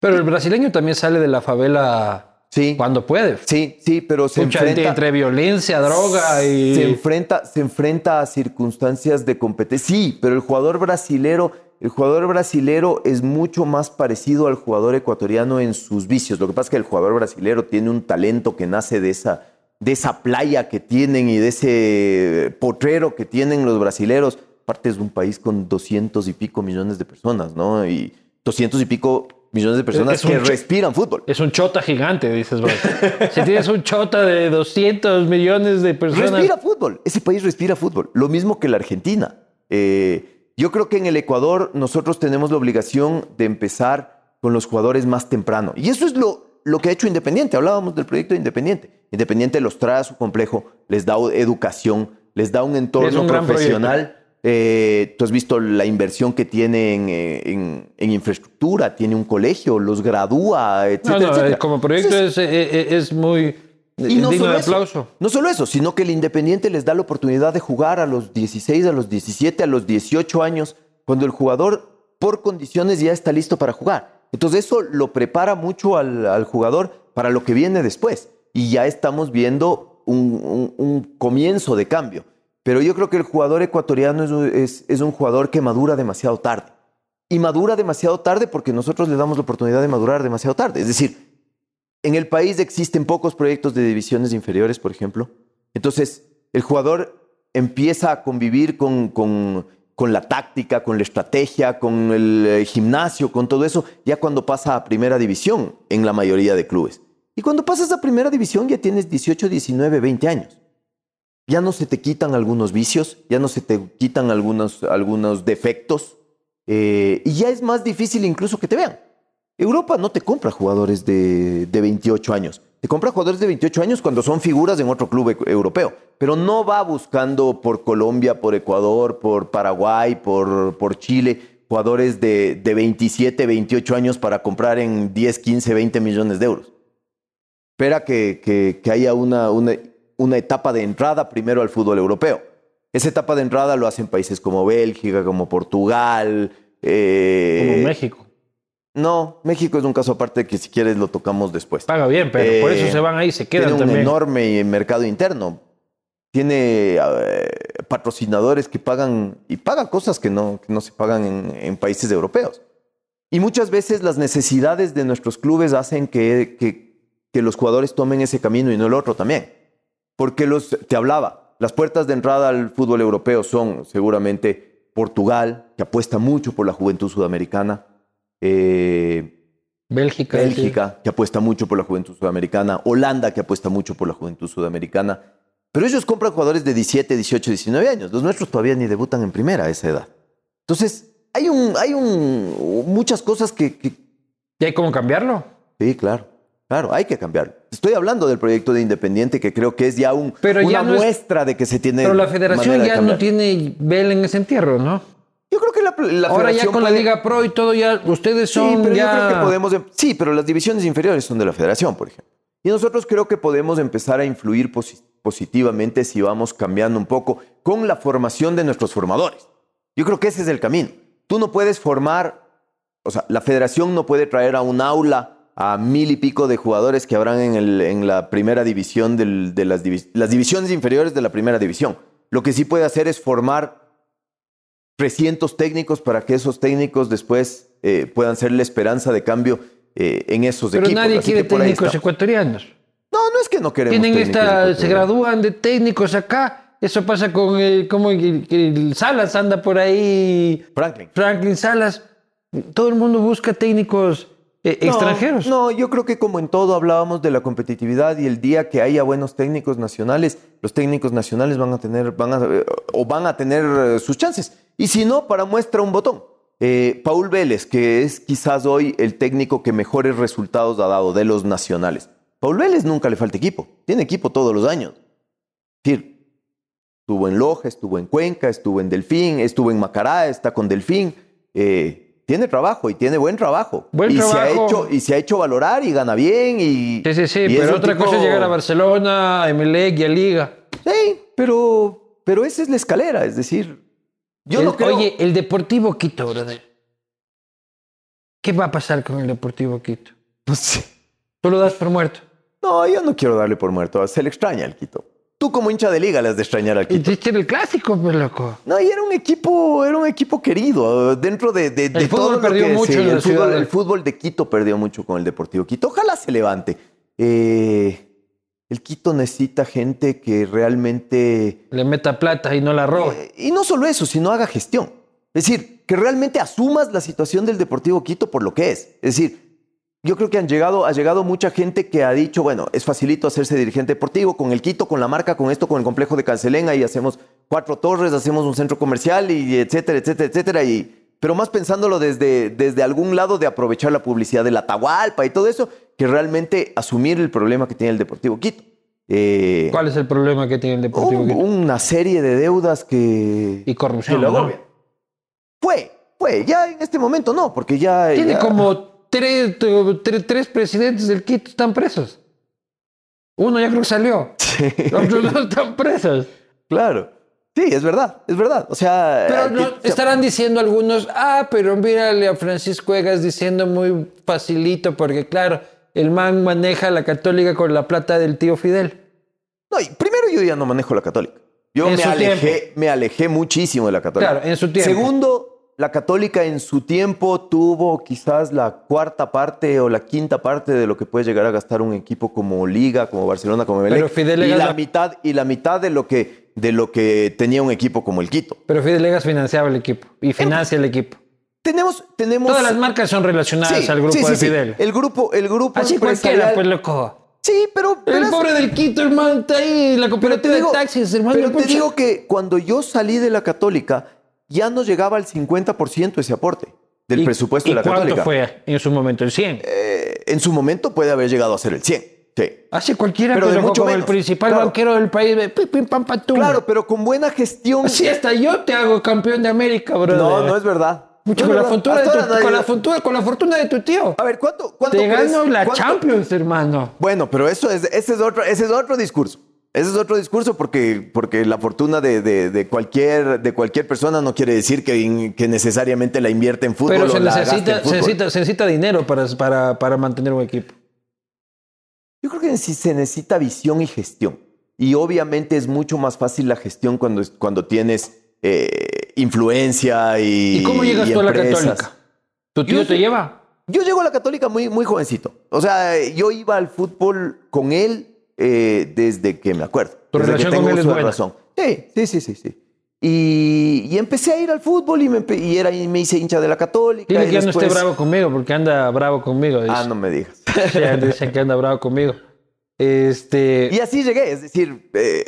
S1: Pero el brasileño también sale de la favela
S2: Sí,
S1: cuando puede.
S2: sí, sí, pero se
S1: Mucha
S2: enfrenta...
S1: entre, entre violencia, droga y...
S2: se enfrenta, se enfrenta a circunstancias de competencia. Sí, pero el jugador brasilero, el jugador brasilero es mucho más parecido al jugador ecuatoriano en sus vicios. Lo que pasa es que el jugador brasilero tiene un talento que nace de esa, de esa playa que tienen y de ese potrero que tienen los brasileros. Aparte es un país con doscientos y pico millones de personas, ¿no? Y doscientos y pico millones de personas
S1: Es
S2: que respiran fútbol.
S1: Es un chota gigante, dices vos. si tienes un chota de 200 millones de personas...
S2: Respira fútbol. Ese país respira fútbol. Lo mismo que la Argentina. Eh, yo creo que en el Ecuador nosotros tenemos la obligación de empezar con los jugadores más temprano. Y eso es lo, lo que ha hecho Independiente. Hablábamos del proyecto de Independiente. Independiente los trae a su complejo, les da educación, les da un entorno
S1: un
S2: profesional. Eh, tú has visto la inversión que tiene en, eh, en- en infraestructura, tiene un colegio, los gradúa,
S1: No,
S2: etcétera,
S1: no,
S2: etcétera.
S1: eh, como proyecto
S2: Entonces,
S1: es, eh, eh, es muy
S2: y no
S1: digno
S2: solo,
S1: de
S2: eso,
S1: aplauso.
S2: no solo eso, sino que el Independiente les da la oportunidad de jugar a los 16, a los 17, a los 18 años, cuando el jugador por condiciones ya está listo para jugar. Entonces eso lo prepara mucho al, al jugador para lo que viene después. Y ya estamos viendo un, un- un comienzo de cambio. Pero yo creo que el jugador ecuatoriano es, un- jugador que madura demasiado tarde. Y madura demasiado tarde porque nosotros le damos la oportunidad de madurar demasiado tarde. Es decir, en el país existen pocos proyectos de divisiones inferiores, por ejemplo. Entonces, el jugador empieza a convivir con, con- con la táctica, con la estrategia, con el eh, gimnasio, con todo eso, ya cuando pasa a primera división en la mayoría de clubes. Y cuando pasas a primera división ya tienes 18, 19, 20 años. Ya no se te quitan algunos vicios, ya no se te quitan algunos, algunos defectos, eh, y ya es más difícil incluso que te vean. Europa no te compra jugadores de, de 28 años. Te compra jugadores de 28 años cuando son figuras en otro club europeo. Pero no va buscando por Colombia, por Ecuador, por Paraguay, por, por Chile, jugadores de, de 27, 28 años para comprar en 10, 15, 20 millones de euros. Espera que, que- haya una, una etapa de entrada primero al fútbol europeo. Esa etapa de entrada lo hacen países como Bélgica, como Portugal. eh,
S1: Como México.
S2: no, México es un caso aparte que si quieres lo tocamos después.
S1: Paga bien, pero por
S2: Eh,
S1: eso se van ahí, se quedan
S2: Tiene un
S1: también.
S2: enorme mercado interno. Tiene eh, patrocinadores que pagan y pagan cosas que no, que no se pagan en, en países europeos. Y muchas veces las necesidades de nuestros clubes hacen que, que- que los jugadores tomen ese camino y no el otro también. Porque los, te hablaba, las puertas de entrada al fútbol europeo son seguramente Portugal, que apuesta mucho por la juventud sudamericana. Eh,
S1: Bélgica.
S2: Bélgica, que apuesta mucho por la juventud sudamericana. Holanda, que apuesta mucho por la juventud sudamericana. Pero ellos compran jugadores de 17, 18, 19 años. Los nuestros todavía ni debutan en primera a esa edad. Entonces, hay, un, hay un, muchas cosas que, que...
S1: ¿Y hay cómo cambiarlo?
S2: Sí, claro. Claro, hay que cambiarlo. Estoy hablando del proyecto de Independiente, que creo que es ya un,
S1: Pero
S2: una
S1: ya no es-
S2: muestra de que se tiene.
S1: Pero la federación ya no tiene vela en ese entierro, ¿no?
S2: Yo creo que la, la
S1: Ahora ya con la Liga Pro y todo, ya ustedes
S2: Sí,
S1: son
S2: pero
S1: ya...
S2: yo creo que podemos. em- Sí, pero las divisiones inferiores son de la federación, por ejemplo. Y nosotros creo que podemos empezar a influir posi- positivamente si vamos cambiando un poco con la formación de nuestros formadores. Yo creo que ese es el camino. Tú no puedes formar, o sea, la federación no puede traer a un aula a mil y pico de jugadores que habrán en, el- en la primera división del- de las, divis- las divisiones inferiores de la primera división. Lo que sí puede hacer es formar 300 técnicos para que esos técnicos después eh, puedan ser la esperanza de cambio eh, en esos
S1: Pero
S2: equipos.
S1: nadie
S2: Así
S1: quiere técnicos ecuatorianos.
S2: No, no es que no queremos
S1: Tienen esta, se gradúan de técnicos acá. Eso pasa con el, como el, el Salas anda por ahí,
S2: Franklin.
S1: Franklin Salas. Todo el mundo busca técnicos eh,
S2: No,
S1: extranjeros.
S2: No, yo creo que como en todo hablábamos de la competitividad y el día que haya buenos técnicos nacionales, los técnicos nacionales van a tener, van a, eh, o van a tener eh, sus chances. Y si no, para muestra un botón. Eh, Paul Vélez, que es quizás hoy el técnico que mejores resultados ha dado de los nacionales. Paul Vélez nunca le falta equipo. Tiene equipo todos los años. Es decir, estuvo en Loja, estuvo en Cuenca, estuvo en Delfín, estuvo en Macará, está con Delfín. Eh, tiene trabajo y tiene buen trabajo.
S1: Buen
S2: y, Se ha
S1: trabajo.
S2: hecho, y se ha hecho valorar y gana bien. Y,
S1: Sí, sí, sí,
S2: y
S1: pero otra
S2: tipo-
S1: cosa es llegar a Barcelona, a Emelec y a Liga.
S2: Sí, pero, pero esa es la escalera. Es decir, yo
S1: El-
S2: no creo.
S1: Oye, el Deportivo Quito, brother. ¿Qué va a pasar con el Deportivo Quito?
S2: no sé.
S1: Tú lo das por muerto.
S2: No, yo no quiero darle por muerto. Se le extraña al Quito. Tú como hincha de liga le has de extrañar al Quito.
S1: este era el clásico, pues, loco.
S2: No, y era un equipo, era un equipo querido. Dentro de, de, de
S1: El fútbol
S2: todo lo
S1: perdió
S2: que-
S1: mucho
S2: sí,
S1: en
S2: el, fútbol, el fútbol de Quito perdió mucho con el Deportivo Quito. Ojalá se levante. Eh, el Quito necesita gente que realmente
S1: Le meta plata y no la roba.
S2: Eh, y no solo eso, sino haga gestión. Es decir, que realmente asumas la situación del Deportivo Quito por lo que es. Es decir, yo creo que han llegado, ha llegado mucha gente que ha dicho, bueno, es facilito hacerse dirigente deportivo con el Quito, con la marca, con esto, con el complejo de Cancelén, ahí hacemos cuatro torres, hacemos un centro comercial y etcétera, etcétera, etcétera. Y, pero más pensándolo desde, desde algún lado de aprovechar la publicidad de la Atahualpa y todo eso, que realmente asumir el problema que tiene el Deportivo Quito. Eh,
S1: ¿Cuál es el problema que tiene el Deportivo
S2: un-
S1: Quito?
S2: una serie de deudas que,
S1: Y corrupción,
S2: que lo
S1: ¿no?
S2: agobian. Fue, fue, ya en este momento no, porque ya...
S1: Tiene
S2: ya-
S1: como tres, tre- tres presidentes del Quito están presos. Uno ya creo que salió. Los otros dos están presos.
S2: Claro. Sí, es verdad, es verdad. O sea...
S1: Pero estarán diciendo algunos, ah, pero mírale a Francisco Egas diciendo muy facilito, porque claro, el man maneja la católica con la plata del tío Fidel.
S2: No, y primero yo ya no manejo la católica. Yo me alejé, me alejé muchísimo de la católica.
S1: Claro, en su tiempo.
S2: Segundo, la católica en su tiempo tuvo quizás la cuarta parte o la quinta parte de lo que puede llegar a gastar un equipo como Liga, como Barcelona, como Emelec.
S1: Pero Fidel
S2: y
S1: Egas
S2: la
S1: la-
S2: mitad y la mitad de lo que de lo que tenía un equipo como el Quito.
S1: Pero Fidel Egas financiaba el equipo y financia el equipo.
S2: Tenemos tenemos
S1: Todas las marcas son relacionadas
S2: Sí,
S1: al grupo
S2: sí, sí,
S1: de. Fidel.
S2: El grupo el grupo
S1: Así cualquiera, pues loco.
S2: Sí, pero, pero
S1: El pobre del Quito, hermano, está ahí, la cooperativa
S2: digo,
S1: de taxis, hermano.
S2: pero te digo que cuando yo salí de la católica ya no llegaba al 50% ese aporte del
S1: ¿Y-
S2: presupuesto
S1: ¿y
S2: de la
S1: cuánto
S2: católica.
S1: fue en su momento? ¿El 100?
S2: Eh, en su momento puede haber llegado a ser el 100. Sí.
S1: Así cualquiera,
S2: pero
S1: pero,
S2: de mucho
S1: como el
S2: menos,
S1: principal
S2: claro.
S1: banquero del país, de pim, pim, pam, patum.
S2: Claro, pero con buena gestión.
S1: Así hasta yo te hago campeón de América, bro.
S2: No, no es verdad.
S1: Mucho
S2: No
S1: con, la fortuna de tu,
S2: nadie-
S1: con, la fortuna, con la fortuna de tu tío.
S2: A ver, ¿cuánto, cuánto
S1: Te
S2: crees-
S1: gano la
S2: cuánto-
S1: Champions, hermano.
S2: Bueno, pero eso es, ese, es otro, ese es otro discurso. Ese es otro discurso porque, porque la fortuna de, de- de cualquier, de cualquier persona no quiere decir que, que necesariamente la invierte en fútbol.
S1: Pero
S2: o
S1: se
S2: la gaste
S1: necesita,
S2: en
S1: se,
S2: fútbol.
S1: necesita, se necesita dinero para, para, para mantener un equipo.
S2: Yo creo que se necesita visión y gestión. Y obviamente es mucho más fácil la gestión cuando, cuando tienes eh, influencia y.
S1: ¿Y cómo llegas
S2: y
S1: tú a la católica? ¿Tu tío
S2: Yo
S1: te lleva?
S2: Yo llego a la católica muy, muy jovencito. O sea, yo iba al fútbol con él eh, desde que me acuerdo.
S1: Tu
S2: desde que
S1: relación con
S2: tengo
S1: él es buena.
S2: razón. Sí, sí, sí, sí, sí. Y, y empecé a ir al fútbol y me, y era, y me hice hincha de la Católica.
S1: Dile que ya no esté
S2: después-
S1: bravo conmigo, porque anda bravo conmigo. dice.
S2: Ah, no me digas.
S1: Sí, dicen que anda bravo conmigo. Este.
S2: Y así llegué, es decir, eh,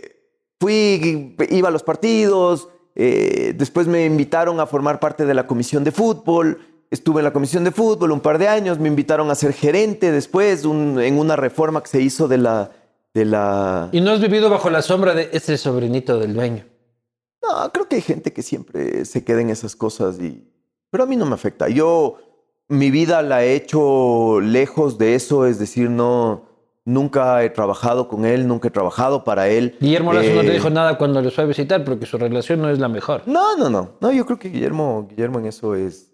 S2: fui, iba a los partidos, eh, después me invitaron a formar parte de la comisión de fútbol, estuve en la comisión de fútbol un par de años, me invitaron a ser gerente después un- en una reforma que se hizo de la... De la...
S1: Y no has vivido bajo la sombra de este sobrinito del dueño.
S2: No, creo que hay gente que siempre se queda en esas cosas y... Pero a mí no me afecta. Yo mi vida la he hecho lejos de eso, es decir, no... Nunca he trabajado con él, nunca he trabajado para él.
S1: Guillermo Lazo no te
S2: Eh,
S1: dijo nada cuando lo fue a visitar porque su relación no es la mejor.
S2: No, no, no. No, yo creo que Guillermo, Guillermo en eso es,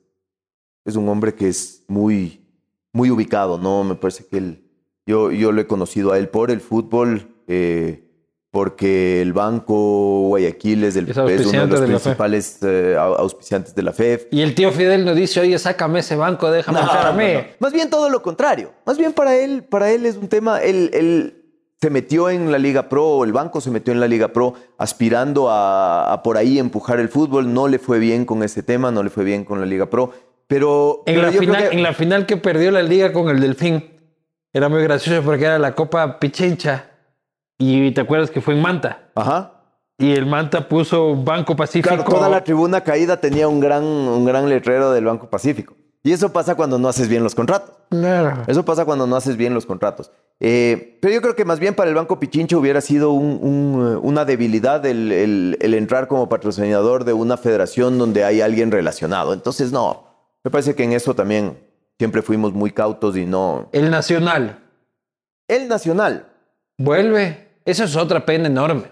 S2: es un hombre que es muy, muy ubicado, ¿no? Me parece que él, yo, yo lo he conocido a él por el fútbol, eh, porque el Banco Guayaquil es, el-
S1: Es
S2: es uno de los
S1: de
S2: principales eh, au- auspiciantes de la FEF.
S1: Y el tío Fidel nos dice, oye, sácame ese banco, déjame
S2: No,
S1: a
S2: no,
S1: mí.
S2: no. Más bien todo lo contrario. Más bien para él, para él es un tema, él, él se metió en la Liga Pro, el banco se metió en la Liga Pro aspirando a, a por ahí empujar el fútbol. No le fue bien con ese tema, no le fue bien con la Liga Pro. Pero,
S1: En,
S2: pero
S1: la final,
S2: que-
S1: en la final que perdió la liga con el Delfín, era muy gracioso porque era la Copa Pichincha. Y te acuerdas que fue en Manta.
S2: Ajá.
S1: Y el Manta puso Banco Pacífico.
S2: Claro, toda la tribuna caída tenía un gran, un gran letrero del Banco Pacífico. Y eso pasa cuando no haces bien los contratos.
S1: Claro.
S2: Eso pasa cuando no haces bien los contratos. Eh, pero yo creo que más bien para el Banco Pichincha hubiera sido un- un, eh, una debilidad el, el- el entrar como patrocinador de una federación donde hay alguien relacionado. Entonces, no, me parece que en eso también siempre fuimos muy cautos y no...
S1: El Nacional
S2: El Nacional
S1: vuelve. Eso es otra pena enorme.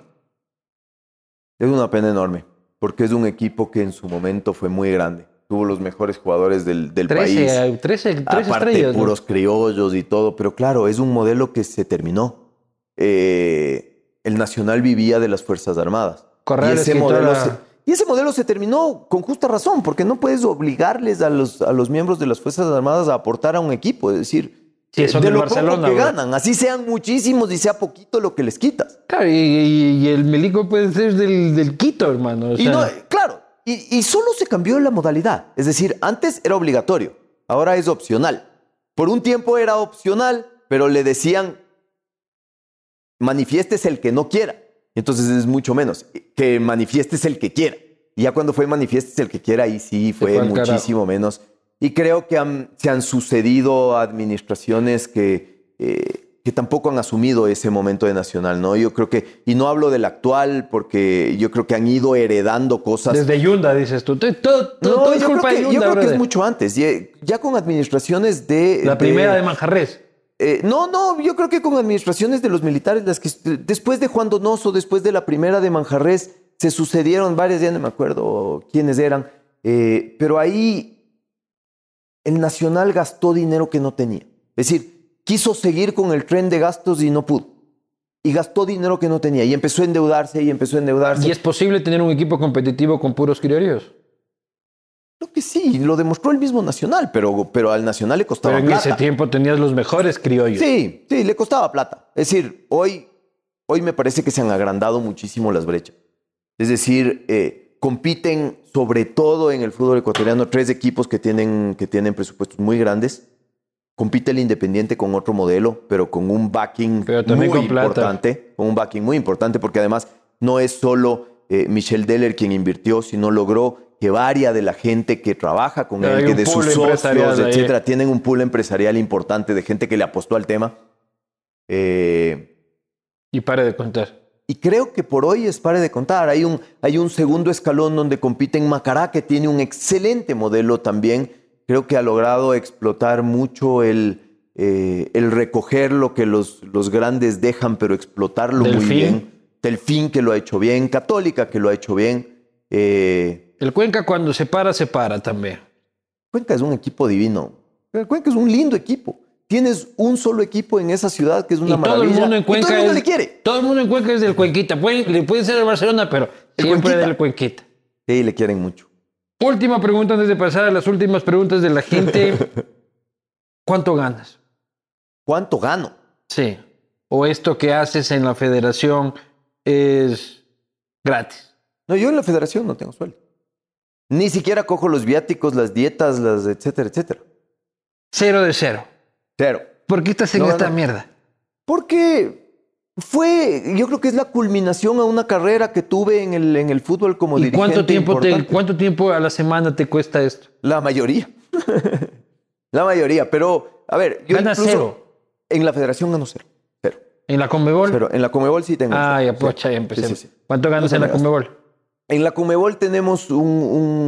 S2: es una pena enorme, porque es un equipo que en su momento fue muy grande. Tuvo los mejores jugadores del, del
S1: 13,
S2: país.
S1: eh, 13, 13
S2: Aparte,
S1: estrellas. ¿no?
S2: puros criollos y todo, pero claro, es un modelo que se terminó. Eh, el Nacional vivía de las Fuerzas Armadas.
S1: Correa
S2: y, ese modelo se, y ese modelo se terminó con justa razón, porque no puedes obligarles a los, a los miembros de las Fuerzas Armadas a aportar a un equipo, es decir,
S1: Sí,
S2: eh,
S1: son
S2: de lo
S1: Barcelona,
S2: poco que
S1: bro.
S2: ganan, así sean muchísimos y sea poquito lo que les quitas.
S1: Claro, y, y- y el Milico puede ser del, del Quito, hermano. o
S2: Y no, claro, y, y solo se cambió la modalidad. Es decir, antes era obligatorio, ahora es opcional. Por un tiempo era opcional, pero le decían, manifiestes el que no quiera. Entonces es mucho menos, que manifiestes el que quiera. Y ya cuando fue manifiestes el que quiera, ahí sí fue, muchísimo menos. Y creo que han- se han sucedido administraciones que, eh, que tampoco han asumido ese momento de Nacional, ¿no? Yo creo que, y no hablo del actual, porque yo creo que han ido heredando cosas.
S1: Desde Yunda, dices tú. Todo, todo-
S2: No,
S1: todo es
S2: yo
S1: culpa
S2: creo que,
S1: de
S2: yo
S1: Yunda,
S2: creo que es mucho antes. Ya, ya con administraciones de.
S1: La primera de Manjarres.
S2: Eh, no, no, yo creo que con administraciones de los militares, las que después de Juan Donoso, después de la primera de Manjarres, se sucedieron varias, ya no me acuerdo quiénes eran, eh, pero ahí el Nacional gastó dinero que no tenía. Es decir, quiso seguir con el tren de gastos y no pudo. Y gastó dinero que no tenía. Y empezó a endeudarse y empezó a endeudarse.
S1: ¿Y es posible tener un equipo competitivo con puros criollos?
S2: Creo que sí, lo demostró el mismo Nacional, pero, pero al Nacional le costaba
S1: Pero en
S2: plata.
S1: ese tiempo tenías los mejores criollos.
S2: Sí, sí, le costaba plata. Es decir, hoy, hoy me parece que se han agrandado muchísimo las brechas. Es decir, eh, compiten sobre todo en el fútbol ecuatoriano tres equipos que tienen, que tienen presupuestos muy grandes. Compite el Independiente con otro modelo, pero con un backing
S1: Pero
S2: muy
S1: con plata.
S2: importante. Con un backing muy importante, porque además no es solo eh, Michel Deller quien invirtió, sino logró que varia de la gente que trabaja con
S1: Hay
S2: él, que de sus socios,
S1: ahí.
S2: etcétera, tienen un pool empresarial importante de gente que le apostó al tema. Eh,
S1: Y pare de contar.
S2: y creo que por hoy es pare de contar. Hay un, hay un segundo escalón donde compiten Macará, que tiene un excelente modelo también. Creo que ha logrado explotar mucho el, eh, el recoger lo que los, los grandes dejan, pero explotarlo muy bien. Delfín, que lo ha hecho bien. Católica, que lo ha hecho bien. Eh,
S1: El Cuenca cuando se para, se para también.
S2: Cuenca es un equipo divino. El Cuenca es un lindo equipo. Tienes un solo equipo en esa ciudad que es una
S1: y todo el
S2: maravilla.
S1: mundo en
S2: y
S1: Cuenca
S2: todo el mundo
S1: es-
S2: le quiere.
S1: Todo el mundo en Cuenca es del Cuenquita. Puede, le puede ser el Barcelona, pero siempre
S2: Cuenquita.
S1: del Cuenquita.
S2: Sí, le quieren mucho.
S1: Última pregunta antes de pasar a las últimas preguntas de la gente. ¿Cuánto ganas?
S2: ¿Cuánto gano?
S1: Sí. O esto que haces en la federación es gratis.
S2: No, yo en la federación no tengo sueldo. Ni siquiera cojo los viáticos, las dietas, las etcétera, etcétera.
S1: Cero de cero.
S2: Cero.
S1: ¿Por qué estás en
S2: No,
S1: esta
S2: no.
S1: mierda?
S2: Porque fue, yo creo que es la culminación a una carrera que tuve en el, en el fútbol como
S1: ¿Y
S2: dirigente.
S1: cuánto tiempo, te, cuánto tiempo a la semana te cuesta esto?
S2: La mayoría. la mayoría. Pero, a ver, yo
S1: Ganas
S2: incluso
S1: cero.
S2: en la federación gano cero. Cero.
S1: ¿En la Conmebol?
S2: Cero. En la Comebol sí tengo.
S1: ah, ya, pues, ya empecé.
S2: Sí, sí, sí.
S1: ¿Cuánto ganas en la. Conmebol?
S2: En la Comebol tenemos un,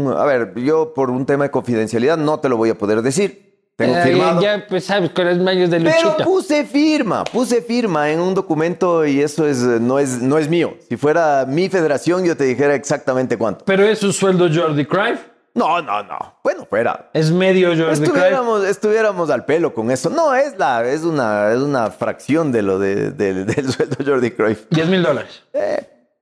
S2: un- A ver, yo por un tema de confidencialidad no te lo voy a poder decir. Tengo
S1: Eh,
S2: firmado.
S1: Ya, pues, sabes, con los medios de
S2: Pero
S1: luchita.
S2: puse firma, puse firma en un documento y eso es, eh, no, es, no es mío. Si fuera mi federación, yo te dijera exactamente cuánto.
S1: Pero es un sueldo Jordi Cruyff.
S2: No, no, no. Bueno, fuera.
S1: Es medio Jordi Cruyff.
S2: Estuviéramos, estuviéramos al pelo con eso. No, es, la, es, una, es una fracción de lo de- de- del sueldo Jordi Cruyff.
S1: 10 mil dólares.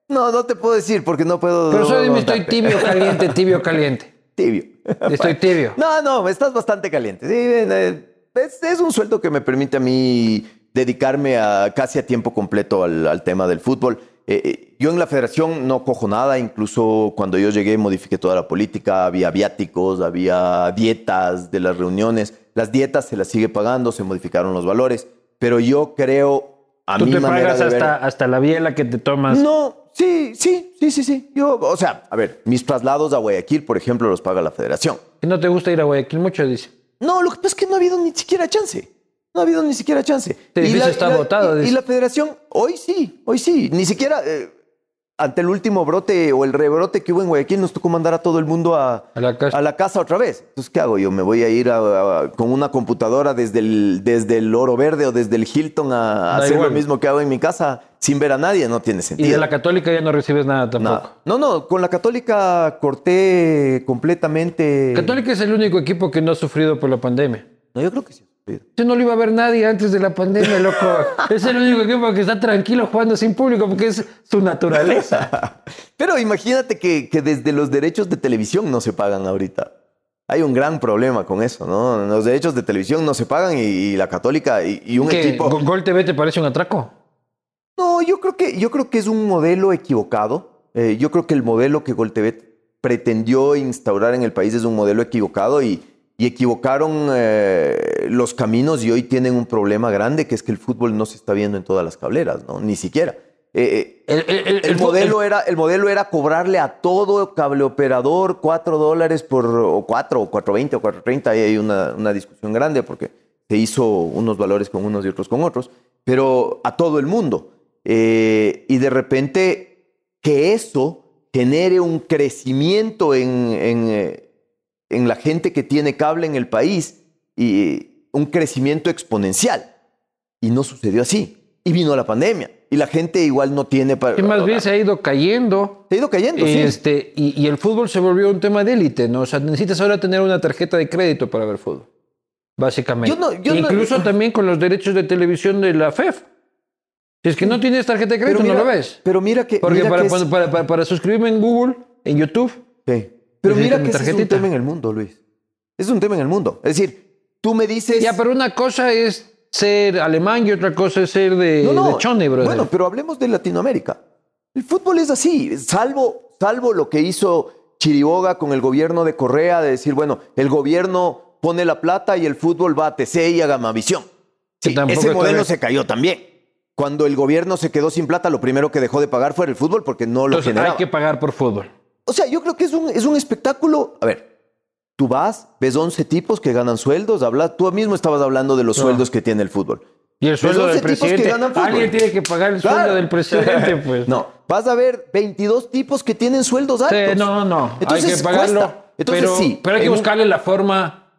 S2: No, no te puedo decir porque no puedo.
S1: Pero solo dime, estoy
S2: darte.
S1: tibio, caliente, tibio, caliente.
S2: Tibio.
S1: Estoy tibio.
S2: No, no, estás bastante caliente. Sí, eh, es, es un sueldo que me permite a mí dedicarme a casi a tiempo completo al, al tema del fútbol. Eh, eh, yo en la federación no cojo nada, incluso cuando yo llegué modifiqué toda la política, había viáticos, había dietas de las reuniones. Las dietas se las sigue pagando, se modificaron los valores, pero yo creo a
S1: Tú
S2: mi
S1: te
S2: manera
S1: pagas
S2: de ver-
S1: hasta, hasta la biela que te tomas.
S2: no, sí, sí, sí, sí, sí. Yo, o sea, a ver, mis traslados a Guayaquil, por ejemplo, los paga la federación.
S1: Que no te gusta ir a Guayaquil mucho, dice.
S2: No, lo que pasa es que no ha habido ni siquiera chance. No ha habido ni siquiera chance.
S1: edificio está botado,
S2: Y,
S1: dice.
S2: y la federación, hoy sí, hoy sí. Ni siquiera eh, ante el último brote o el rebrote que hubo en Guayaquil nos tocó mandar a todo el mundo a,
S1: A la casa.
S2: a la casa otra vez. Entonces, ¿qué hago? Yo me voy a ir a- con una computadora desde el, desde el Oro Verde o desde el Hilton a, hacer
S1: igual.
S2: lo mismo que hago en mi casa sin ver a nadie. No tiene
S1: Y
S2: sentido.
S1: de la católica ya no recibes nada tampoco.
S2: Nada. No, no, con la Católica corté completamente.
S1: Católica es el único equipo que no ha sufrido por la pandemia.
S2: No, yo creo que sí.
S1: Eso no lo iba a ver nadie antes de la pandemia, loco. es el único equipo que está tranquilo jugando sin público porque es su naturaleza.
S2: Pero imagínate que, que desde los derechos de televisión no se pagan ahorita. Hay un gran problema con eso, ¿no? Los derechos de televisión no se pagan y, y la Católica y, y un
S1: ¿Qué,
S2: equipo.
S1: Go- ¿Gol TV te parece un atraco?
S2: No, yo creo que, yo creo que es un modelo equivocado. Eh, yo creo que el modelo que Gol TV pretendió instaurar en el país es un modelo equivocado y, y equivocaron eh, los caminos y hoy tienen un problema grande que es que el fútbol no se está viendo en todas las cableras, ¿no? Ni siquiera. Eh, eh,
S1: El, el- el-
S2: el,
S1: el-
S2: modelo era, el modelo era cobrarle a todo cable operador 4 dólares por, o 4, o 4.20 o 4.30. Ahí hay una, una discusión grande porque se hizo unos valores con unos y otros con otros, pero a todo el mundo. Eh, y de repente que eso genere un crecimiento en, en, en la gente que tiene cable en el país y un crecimiento exponencial. Y no sucedió así. Y vino la pandemia. Y la gente igual no tiene para...
S1: que más bien se ha ido cayendo.
S2: Se ha ido cayendo, sí.
S1: Este, y, y el fútbol se volvió un tema de élite, ¿no? O sea, necesitas ahora tener una tarjeta de crédito para ver fútbol. Básicamente.
S2: Yo no- yo no-
S1: Incluso también con los derechos de televisión de la FEF. Si es que no tienes tarjeta de crédito,
S2: mira,
S1: no lo ves.
S2: Pero mira que...
S1: Porque
S2: mira
S1: para,
S2: que es-
S1: cuando- para, para- para suscribirme en Google, en YouTube,
S2: Sí. Pero
S1: Necesitas
S2: mira
S1: mi
S2: que ese es un tema en el mundo, Luis. Es un tema en el mundo. Es decir, tú me dices...
S1: ya, pero una cosa es ser alemán y otra cosa es ser de,
S2: No, no.
S1: de Chone, brother.
S2: Bueno, pero hablemos de Latinoamérica. El fútbol es así, salvo, salvo lo que hizo Chiriboga con el gobierno de Correa, de decir, bueno, el gobierno pone la plata y el fútbol va a TC y a Gamavisión. Sí, ese modelo se cayó también. Cuando el gobierno se quedó sin plata, lo primero que dejó de pagar fue el fútbol porque no lo
S1: Entonces
S2: generaba.
S1: hay que pagar por fútbol.
S2: O sea, yo creo que es un, es un espectáculo. A ver, tú vas, ves 11 tipos que ganan sueldos, habla, tú mismo estabas hablando de los
S1: No.
S2: sueldos que tiene el fútbol.
S1: Y el sueldo del
S2: 11 tipos que
S1: presidente. Alguien tiene que pagar el sueldo del presidente, pues.
S2: No, vas a ver 22 tipos que tienen sueldos altos.
S1: Sí, no, no.
S2: Entonces,
S1: hay que pagarlo.
S2: cuesta. Entonces,
S1: pero,
S2: sí,
S1: pero hay que
S2: un-
S1: buscarle la forma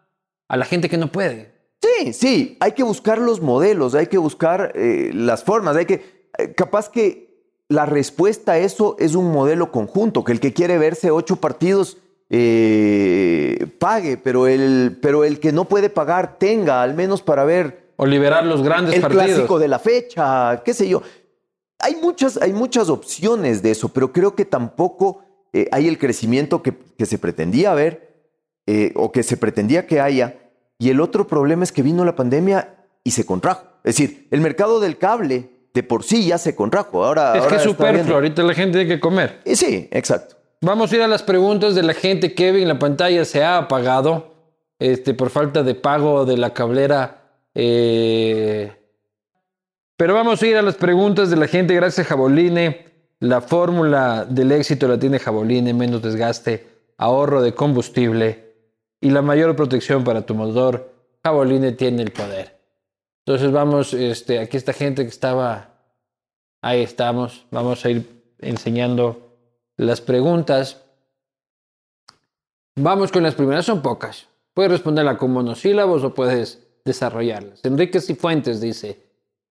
S1: a la gente que no puede.
S2: Sí, sí, hay que buscar los modelos, hay que buscar eh, las formas, hay que, eh, capaz que la respuesta a eso es un modelo conjunto, que el que quiere verse ocho partidos eh, pague, pero el, pero el que no puede pagar tenga, al menos para ver
S1: O liberar los grandes
S2: el
S1: partidos.
S2: clásico de la fecha, qué sé yo. Hay muchas, hay muchas opciones de eso, pero creo que tampoco eh, hay el crecimiento que, que se pretendía ver eh, o que se pretendía que haya. Y el otro problema es que vino la pandemia y se contrajo. Es decir, el mercado del cable de por sí ya se contrajo. Ahora,
S1: es
S2: ahora
S1: que es superfluo, ahorita la gente tiene que comer.
S2: Y sí, exacto.
S1: Vamos a ir a las preguntas de la gente. Kevin, la pantalla se ha apagado este, por falta de pago de la cablera. eh, Pero vamos a ir a las preguntas de la gente. Gracias, Jaboline. La fórmula del éxito la tiene Jaboline. Menos desgaste, ahorro de combustible y la mayor protección para tu motor. Jaboline tiene el poder. Entonces vamos, este, aquí esta gente que estaba... Ahí estamos. Vamos a ir enseñando las preguntas. Vamos con las primeras, son pocas. Puedes responderla con monosílabos o puedes desarrollarlas. Enrique Cifuentes dice,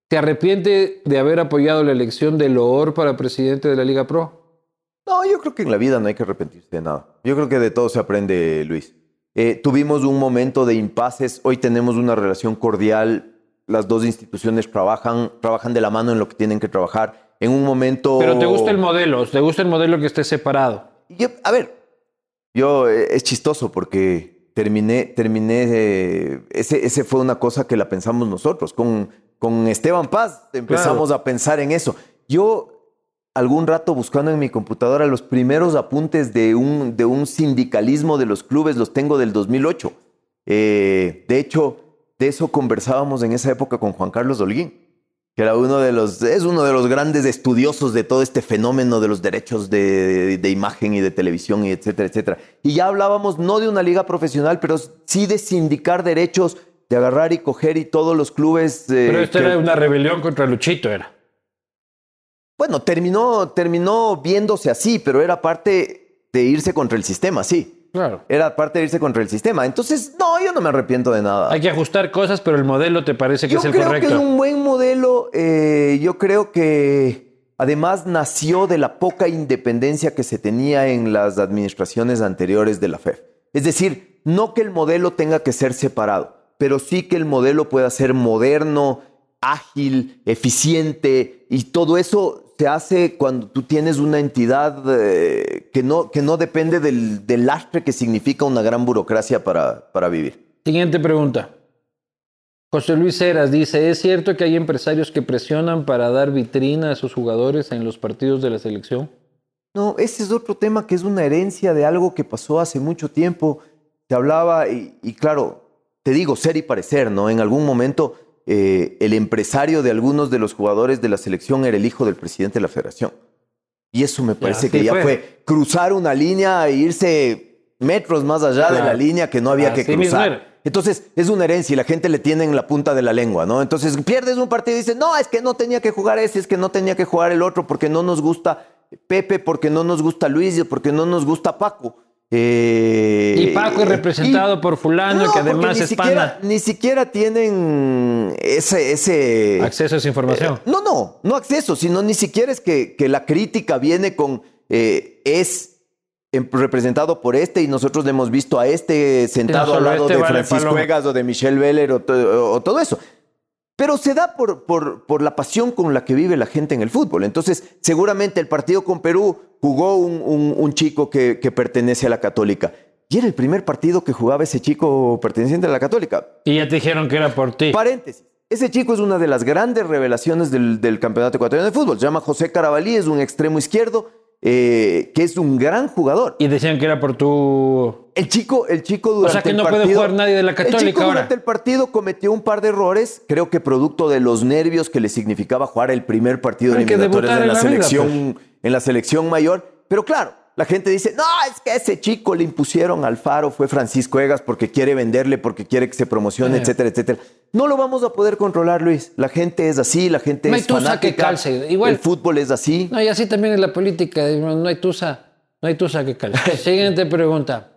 S1: ¿te arrepiente de haber apoyado la elección de Loor para presidente de la Liga Pro?
S2: No, yo creo que en la vida no hay que arrepentirse de nada. Yo creo que de todo se aprende, Luis. Eh, tuvimos un momento de impases, hoy tenemos una relación cordial, las dos instituciones trabajan, trabajan de la mano en lo que tienen que trabajar. En un momento...
S1: Pero te gusta el modelo, te gusta el modelo que esté separado.
S2: Yo- a ver, yo eh, es chistoso porque terminé, terminé, eh, ese, ese fue una cosa que la pensamos nosotros. Con, con Esteban Paz empezamos a pensar en eso. Yo algún rato buscando en mi computadora los primeros apuntes de un, de un sindicalismo de los clubes, los tengo del 2008. Eh, de hecho, de eso conversábamos en esa época con Juan Carlos Holguín que era uno de los, es uno de los grandes estudiosos de todo este fenómeno de los derechos de, de imagen y de televisión y etcétera, etcétera. Y ya hablábamos no de una liga profesional, pero sí de sindicar derechos, de agarrar y coger y todos los clubes... eh,
S1: Pero esto
S2: que-
S1: era una rebelión contra Luchito, era.
S2: Bueno, terminó, terminó viéndose así, pero era parte de irse contra el sistema, sí.
S1: Claro.
S2: Era parte de irse contra el sistema. Entonces, no, yo no me arrepiento de nada.
S1: Hay que ajustar cosas, pero el modelo te parece que
S2: Yo
S1: es el
S2: creo
S1: correcto.
S2: que es un buen modelo. eh, yo creo que además nació de la poca independencia que se tenía en las administraciones anteriores de la FEF. Es decir, no que el modelo tenga que ser separado, pero sí que el modelo pueda ser moderno, ágil, eficiente y todo eso se hace cuando tú tienes una entidad eh, que, no, que no depende del, del lastre que significa una gran burocracia para, para vivir.
S1: Siguiente pregunta. José Luis Heras dice, ¿es cierto que hay empresarios que presionan para dar vitrina a sus jugadores en los partidos de la selección?
S2: No, ese es otro tema que es una herencia de algo que pasó hace mucho tiempo. Se hablaba, y, y claro, te digo, ser y parecer, ¿no? En algún momento eh, el empresario de algunos de los jugadores de la selección era el hijo del presidente de la federación. Y eso me parece que ya
S1: fue.
S2: fue. cruzar una línea e irse metros más allá de la línea que no había que
S1: Así
S2: cruzar. Entonces, es una herencia y la gente le tiene en la punta de la lengua, ¿no? Entonces, pierdes un partido y dices, no, es que no tenía que jugar ese, es que no tenía que jugar el otro, porque no nos gusta Pepe, porque no nos gusta Luis, porque no nos gusta Paco. Eh,
S1: Y Paco es representado
S2: y-
S1: por fulano,
S2: No,
S1: que además
S2: ni
S1: es
S2: siquiera,
S1: pana.
S2: Ni siquiera tienen ese... ese
S1: Acceso a esa información.
S2: no, no, no acceso, sino ni siquiera es que, que la crítica viene con eh, es em- representado por este y nosotros le hemos visto a este sentado al lado
S1: este
S2: de
S1: vale
S2: Francisco
S1: paloma.
S2: Egas o de Michelle Veller o, to- o todo eso. Pero se da por, por, por la pasión con la que vive la gente en el fútbol. Entonces, seguramente el partido con Perú jugó un, un- un chico que, que pertenece a la Católica. Y era el primer partido que jugaba ese chico perteneciente a la Católica.
S1: Y ya te dijeron que era por ti.
S2: Paréntesis. Ese chico es una de las grandes revelaciones del, del campeonato ecuatoriano de fútbol. Se llama José Carabalí, es un extremo izquierdo, eh, que es un gran jugador.
S1: Y decían que era por tu...
S2: El chico, el chico durante
S1: sea que
S2: el
S1: no puede
S2: partido-
S1: jugar nadie de la
S2: El
S1: Católica
S2: chico
S1: ahora.
S2: durante el partido cometió un par de errores, creo que producto de los nervios que le significaba jugar el primer partido eliminatorio
S1: debutar
S2: en la,
S1: en la vida, pues.
S2: en la selección mayor. Pero claro, la gente dice, no, es que ese chico le impusieron al Faro, fue Francisco Egas porque quiere venderle, porque quiere que se promocione,
S1: Eh.
S2: etcétera, etcétera. No lo vamos a poder controlar, Luis. La gente es así, la gente
S1: No hay
S2: es
S1: tusa que
S2: fanática.
S1: calce. Igual-
S2: El fútbol es así.
S1: No, y así también es la política. No hay tusa, no hay tusa que calce. Siguiente pregunta.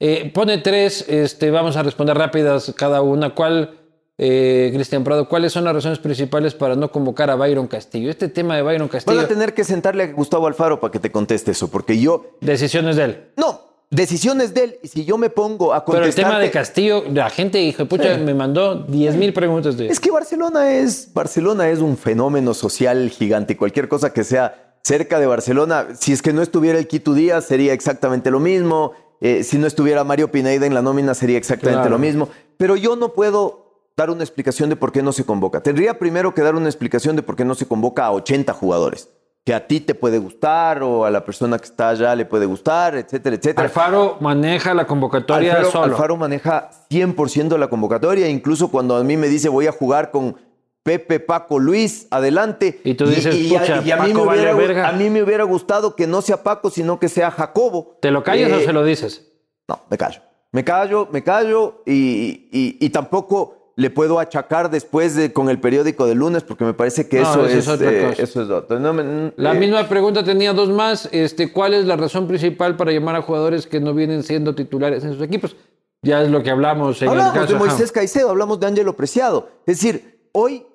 S1: Eh, pone tres, este, vamos a responder rápidas cada una. ¿Cuál, eh, Cristian Prado, cuáles son las razones principales para no convocar a Byron Castillo? Este tema de Byron Castillo,
S2: Vas a tener que sentarle a Gustavo Alfaro para que te conteste eso, porque yo
S1: decisiones de él.
S2: No, decisiones de él. Y si yo me pongo a
S1: Pero el
S2: contestar.
S1: tema de Castillo, la gente dijo, pucha, me mandó 10 mil preguntas de
S2: Es que Barcelona es, Barcelona es un fenómeno social gigante. Cualquier cosa que sea cerca de Barcelona, si es que no estuviera el Quito Díaz, sería exactamente lo mismo. Eh, si no estuviera Mario Pineda en la nómina, sería exactamente
S1: Claro.
S2: lo mismo. Pero yo no puedo dar una explicación de por qué no se convoca. Tendría primero que dar una explicación de por qué no se convoca a 80 jugadores. Que a ti te puede gustar o a la persona que está allá le puede gustar, etcétera, etcétera.
S1: Alfaro maneja la convocatoria
S2: Alfaro,
S1: solo.
S2: Alfaro maneja 100% la convocatoria, incluso cuando a mí me dice voy a jugar con Pepe, Paco, Luis, adelante.
S1: Y tú dices,
S2: y, a-
S1: "Pucha,
S2: y a, mí
S1: Paco
S2: me
S1: vale
S2: hubiera,
S1: verga".
S2: a mí me hubiera gustado que no sea Paco, sino que sea Jacobo.
S1: ¿Te lo callas o
S2: Eh,
S1: se lo dices?
S2: No, me callo. Me callo, me callo y- y tampoco le puedo achacar después de, con el periódico de lunes porque me parece que
S1: No,
S2: eso,
S1: eso es
S2: eh, eso es otro. No me-
S1: La
S2: eh,
S1: misma pregunta tenía dos más. Este, ¿Cuál es la razón principal para llamar a jugadores que no vienen siendo titulares en sus equipos? Ya es lo que hablamos en
S2: Hablamos
S1: el caso
S2: de
S1: ajá.
S2: Moisés Caicedo, hablamos de Ángelo Preciado. Es decir, hoy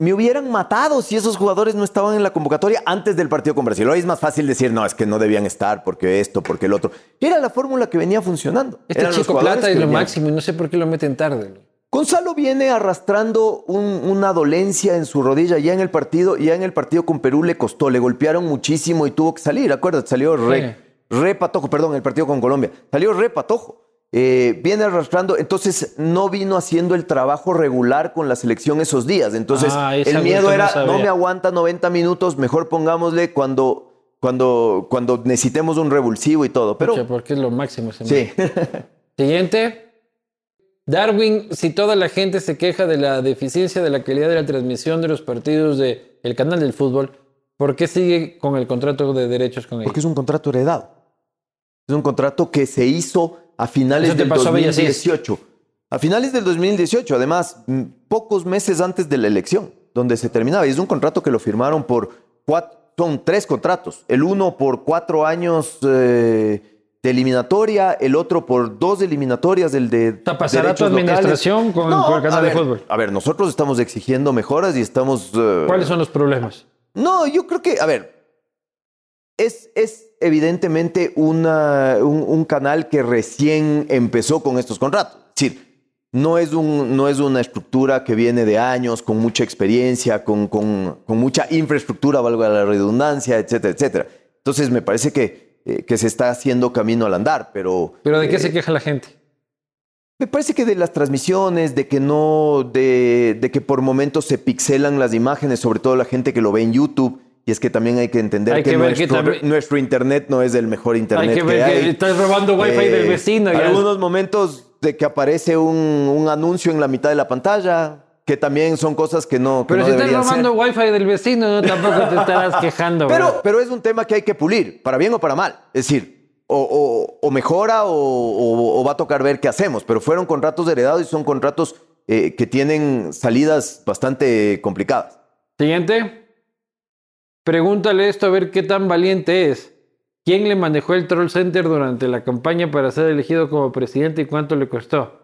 S2: me hubieran matado si esos jugadores no estaban en la convocatoria antes del partido con Brasil. Hoy es más fácil decir, no, es que no debían estar porque esto, porque el otro. Era la fórmula que venía funcionando.
S1: Este
S2: Eran
S1: chico plata es lo máximo y no sé por qué lo meten tarde.
S2: Gonzalo viene arrastrando un- una dolencia en su rodilla ya en el partido, ya en el partido con Perú le costó, le golpearon muchísimo y tuvo que salir, acuérdate, salió re, re patojo, perdón, el partido con Colombia, salió re patojo. Eh, viene arrastrando, entonces no vino haciendo el trabajo regular con la selección esos días. Entonces
S1: Ah,
S2: el miedo
S1: no
S2: era, no me aguanta 90 minutos, mejor pongámosle cuando, cuando, cuando necesitemos un revulsivo y todo. Pero
S1: Pucha, porque es lo máximo. ese
S2: sí,
S1: Siguiente. Darwin, si toda la gente se queja de la deficiencia de la calidad de la transmisión de los partidos del el canal del fútbol, ¿por qué sigue con el contrato de derechos con ellos?
S2: Porque es un contrato heredado. Es un contrato que se hizo a finales del
S1: pasó a Bellasís.
S2: 2018. A finales del 2018, además, pocos meses antes de la elección, donde se terminaba. Y es un contrato que lo firmaron por cuatro, son tres contratos. El uno por cuatro años eh, de eliminatoria, el otro por dos eliminatorias, del de.
S1: ¿pasará tu administración con- con el canal de
S2: ver,
S1: fútbol?
S2: A ver, nosotros estamos exigiendo mejoras y estamos. eh,
S1: ¿Cuáles son los problemas?
S2: no, yo creo que, a ver, es, es evidentemente una- un, un canal que recién empezó con estos contratos. Es decir, no es, un, no es una estructura que viene de años, con mucha experiencia, con, con- con mucha infraestructura, valga la redundancia, etcétera, etcétera. Entonces, me parece que, eh, que se está haciendo camino al andar, pero...
S1: ¿Pero de qué
S2: eh,
S1: se queja la gente?
S2: me parece que de las transmisiones, de que no, de, de que por momentos se pixelan las imágenes, sobre todo la gente que lo ve en YouTube. Y es que también hay que entender
S1: Hay
S2: que,
S1: que ver que
S2: nuestro, nuestro internet no es el mejor internet
S1: Hay que ver que
S2: hay.
S1: estás robando wifi
S2: Eh,
S1: del vecino. ya.
S2: Algunos momentos de que aparece un, un anuncio en la mitad de la pantalla, que también son cosas que no, que
S1: Pero
S2: no
S1: si estás
S2: ser.
S1: robando wifi del vecino, no, tampoco te estarás quejando.
S2: Pero,
S1: bro.
S2: pero es un tema que hay que pulir, para bien o para mal. Es decir, o, o- o mejora o, va a tocar ver qué hacemos. Pero fueron contratos heredados y son contratos eh, que tienen salidas bastante complicadas.
S1: Siguiente. Pregúntale esto a ver qué tan valiente es. ¿Quién le manejó el Troll Center durante la campaña para ser elegido como presidente y cuánto le costó?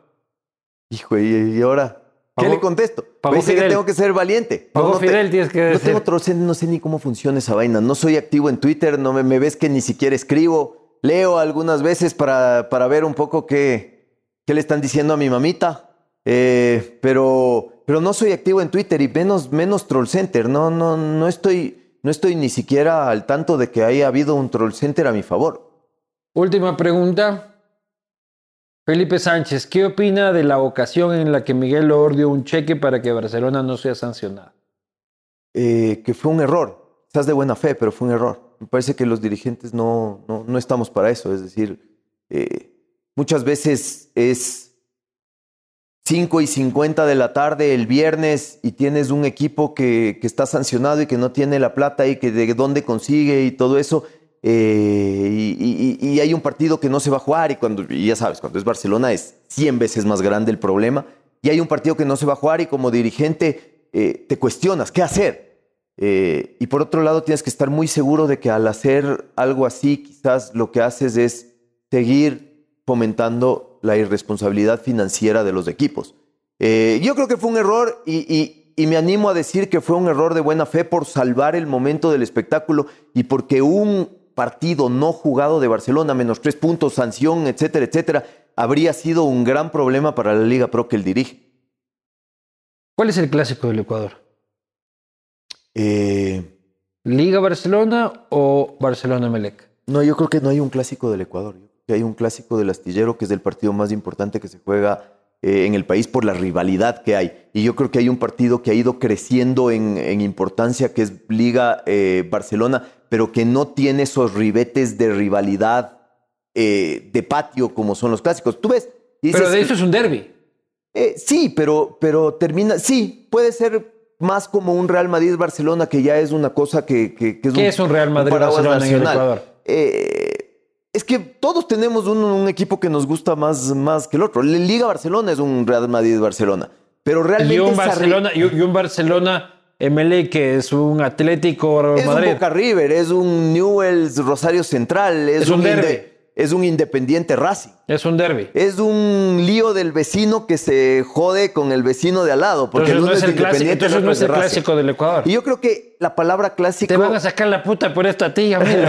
S2: Hijo, ¿y, y ahora? ¿Qué le contesto?
S1: pagó
S2: Me dice que
S1: Fidel.
S2: tengo que ser valiente.
S1: Pagó
S2: te-
S1: Fidel, tienes que
S2: No
S1: decir.
S2: tengo Trollcenter, no sé ni cómo funciona esa vaina. No soy activo en Twitter, no me, me ves que ni siquiera escribo. Leo algunas veces para, para ver un poco qué, qué le están diciendo a mi mamita. Eh, pero, pero no soy activo en Twitter y menos, menos Troll Center. No, no, no, estoy, no estoy ni siquiera al tanto de que haya habido un Troll Center a mi favor.
S1: Última pregunta. Felipe Sánchez, ¿qué opina de la ocasión en la que Miguel Loor dio un cheque para que Barcelona no sea sancionado?
S2: eh, que fue un error. Quizás de buena fe, pero fue un error. Me parece que los dirigentes no, no, no estamos para eso. Es decir, eh, muchas veces es 5 y 50 de la tarde el viernes y tienes un equipo que, que está sancionado y que no tiene la plata y que de dónde consigue y todo eso. Eh, y, hay un partido que no se va a jugar y cuando, ya sabes, cuando es Barcelona es 100 veces más grande el problema. Y hay un partido que no se va a jugar y como dirigente eh, te cuestionas, ¿qué hacer? Eh, y por otro lado, tienes que estar muy seguro de que al hacer algo así, quizás lo que haces es seguir fomentando la irresponsabilidad financiera de los equipos. Yo creo que fue un error y me animo a decir que fue un error de buena fe por salvar el momento del espectáculo y porque un partido no jugado de Barcelona, menos tres puntos, sanción, etcétera, etcétera, habría sido un gran problema para la Liga Pro que él dirige.
S1: ¿Cuál es el clásico del Ecuador?
S2: Eh,
S1: ¿Liga Barcelona o Barcelona Melec?
S2: No, yo creo que no hay un clásico del Ecuador. Yo creo que hay un clásico del astillero que es el partido más importante que se juega eh, en el país por la rivalidad que hay. Y yo creo que hay un partido que ha ido creciendo en, importancia, que es Liga eh, Barcelona, pero que no tiene esos ribetes de rivalidad eh, de patio como son los clásicos. Tú ves.
S1: pero de eso es un derby.
S2: sí, pero, pero termina. Sí, puede ser más como un Real Madrid-Barcelona, que ya es una cosa que, que,
S1: es, ¿Qué es un Real Madrid-Barcelona en el Ecuador?
S2: Es que todos tenemos un, equipo que nos gusta más, más que el otro. La Liga Barcelona es un Real Madrid-Barcelona. Pero realmente.
S1: Y un Barcelona, y un Barcelona MLE que es un Atlético
S2: Madrid. Es un Boca River, es un Newell's Rosario Central, es, un, un es un independiente Racing.
S1: Es un derby.
S2: Es un lío del vecino que se jode con el vecino de al lado. Porque
S1: entonces no es el clásico, entonces no es el clásico del Ecuador.
S2: Y yo creo que la palabra clásico.
S1: Te van a sacar la puta por esto a ti, amigo.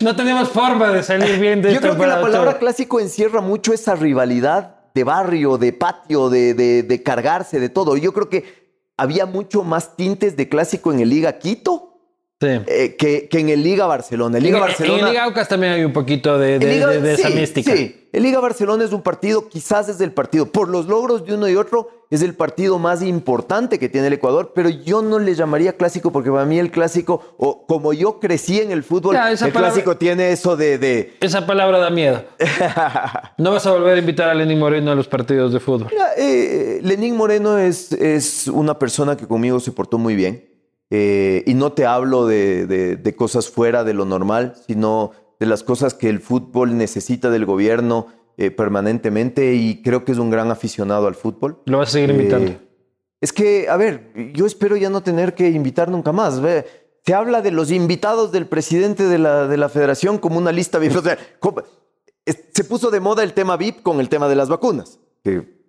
S1: no, tenemos forma de salir bien de
S2: Yo creo que la palabra clásico encierra mucho esa rivalidad de barrio, de patio, de, de, de cargarse, de todo. Yo creo que había mucho más tintes de clásico en el Liga Quito eh, que, en el Liga Barcelona. El Liga
S1: en,
S2: Barcelona,
S1: en el Liga Aucas también hay un poquito de, de, esa mística. Sí,
S2: el Liga Barcelona es un partido, quizás es el partido, por los logros de uno y otro, es el partido más importante que tiene el Ecuador, pero yo no le llamaría clásico porque para mí el clásico, o como yo crecí en el fútbol, el clásico tiene eso de,
S1: Esa palabra da miedo. no vas a volver a invitar a Lenín Moreno a los partidos de fútbol.
S2: Eh, Lenín Moreno es, es una persona que conmigo se portó muy bien. Eh, y no te hablo de, cosas fuera de lo normal, sino de las cosas que el fútbol necesita del gobierno eh, permanentemente y creo que es un gran aficionado al fútbol.
S1: Lo vas a seguir invitando.
S2: Eh, es que, a ver, yo espero ya no tener que invitar nunca más. Se habla de los invitados del presidente de la, de la federación como una lista VIP. se puso de moda el tema VIP con el tema de las vacunas. Que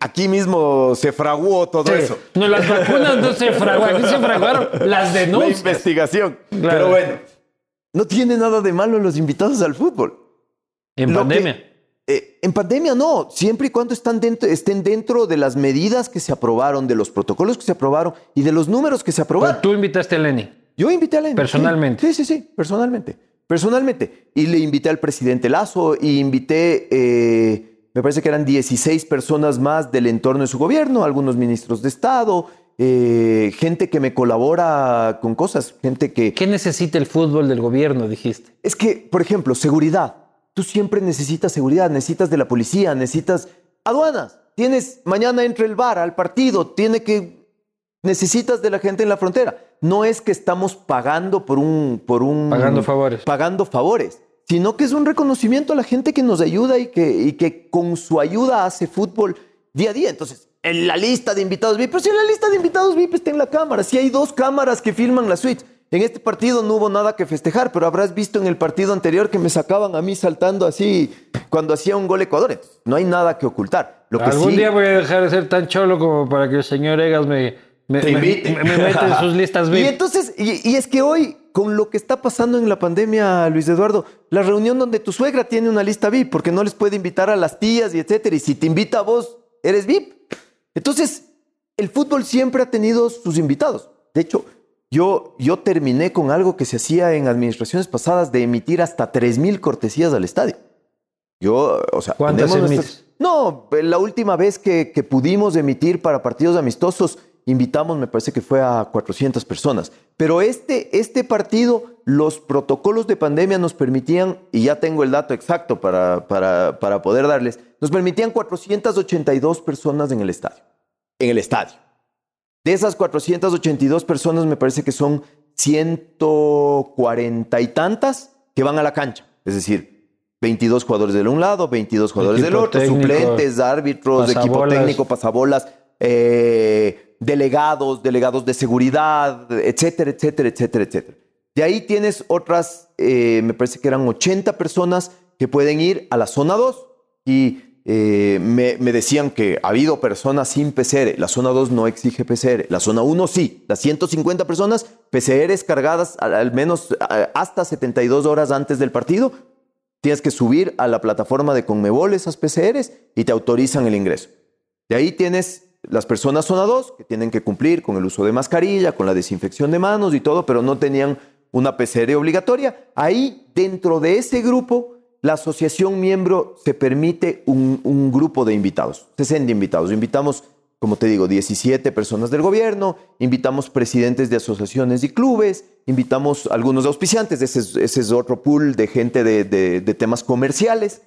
S2: aquí mismo se fraguó todo eso.
S1: No, las vacunas no se fraguaron, aquí se fraguaron las denuncias.
S2: La investigación. Pero bueno, no tiene nada de malo los invitados al fútbol.
S1: En pandemia.
S2: Eh, en pandemia no, siempre y cuando están dentro, estén dentro de las medidas que se aprobaron, de los protocolos que se aprobaron y de los números que se aprobaron.
S1: tú invitaste a Lenny.
S2: Yo invité a Lenny.
S1: Personalmente.
S2: Sí, sí, sí, personalmente. Personalmente. Y le invité al presidente Lazo y invité... Eh, me parece que eran 16 personas más del entorno de su gobierno, algunos ministros de Estado, eh, gente que me colabora con cosas, gente que...
S1: ¿Qué necesita el fútbol del gobierno, dijiste?
S2: Es que, por ejemplo, seguridad. Tú siempre necesitas seguridad, necesitas de la policía, necesitas aduanas. Tienes, mañana entra el bar al partido, tiene que... Necesitas de la gente en la frontera. No es que estamos pagando por un... Por un
S1: pagando favores.
S2: Pagando favores sino que es un reconocimiento a la gente que nos ayuda y que, y que con su ayuda hace fútbol día a día. Entonces, en la lista de invitados VIP, pero si en la lista de invitados VIP está en la cámara, si hay dos cámaras que filman la suite. En este partido no hubo nada que festejar, pero habrás visto en el partido anterior que me sacaban a mí saltando así cuando hacía un gol Ecuador. no hay nada que ocultar. Lo que
S1: Algún día voy a dejar de ser tan cholo como para que el señor Egas me, me, mete en sus listas VIP.
S2: Y entonces, y es que hoy con lo que está pasando en la pandemia, Luis Eduardo, la reunión donde tu suegra tiene una lista VIP, porque no les puede invitar a las tías y etcétera, y si te invita a vos, eres VIP. Entonces, el fútbol siempre ha tenido sus invitados. De hecho, yo, yo terminé con algo que se hacía en administraciones pasadas de emitir hasta 3.000 cortesías al estadio. Yo, o sea,
S1: ¿cuántas
S2: No, la última vez que, que pudimos emitir para partidos amistosos, invitamos, me parece que fue a 400 personas. Pero este, este partido, los protocolos de pandemia nos permitían, y ya tengo el dato exacto para, para, para poder darles, nos permitían 482 personas en el estadio. En el estadio. De esas 482 personas, me parece que son 140 y tantas que van a la cancha. Es decir, 22 jugadores del un lado, 22 jugadores del otro, suplentes, árbitros, equipo técnico, pasabolas, eh, delegados, delegados de seguridad, etcétera, etcétera, etcétera, etcétera. De ahí tienes otras, eh, me parece que eran 80 personas que pueden ir a la zona 2 y eh, me, decían que ha habido personas sin PCR. La zona 2 no exige PCR. La zona 1 sí. Las 150 personas, PCRs cargadas al, menos hasta 72 horas antes del partido. Tienes que subir a la plataforma de Conmebol esas PCRs y te autorizan el ingreso. De ahí tienes las personas zona 2 que tienen que cumplir con el uso de mascarilla, con la desinfección de manos y todo, pero no tenían una PCR obligatoria. Ahí, dentro de ese grupo, la asociación miembro se permite un, grupo de invitados, 60 invitados. Invitamos como te digo, 17 personas del gobierno, invitamos presidentes de asociaciones y clubes, invitamos algunos auspiciantes, ese es, ese es otro pool de gente de, temas comerciales.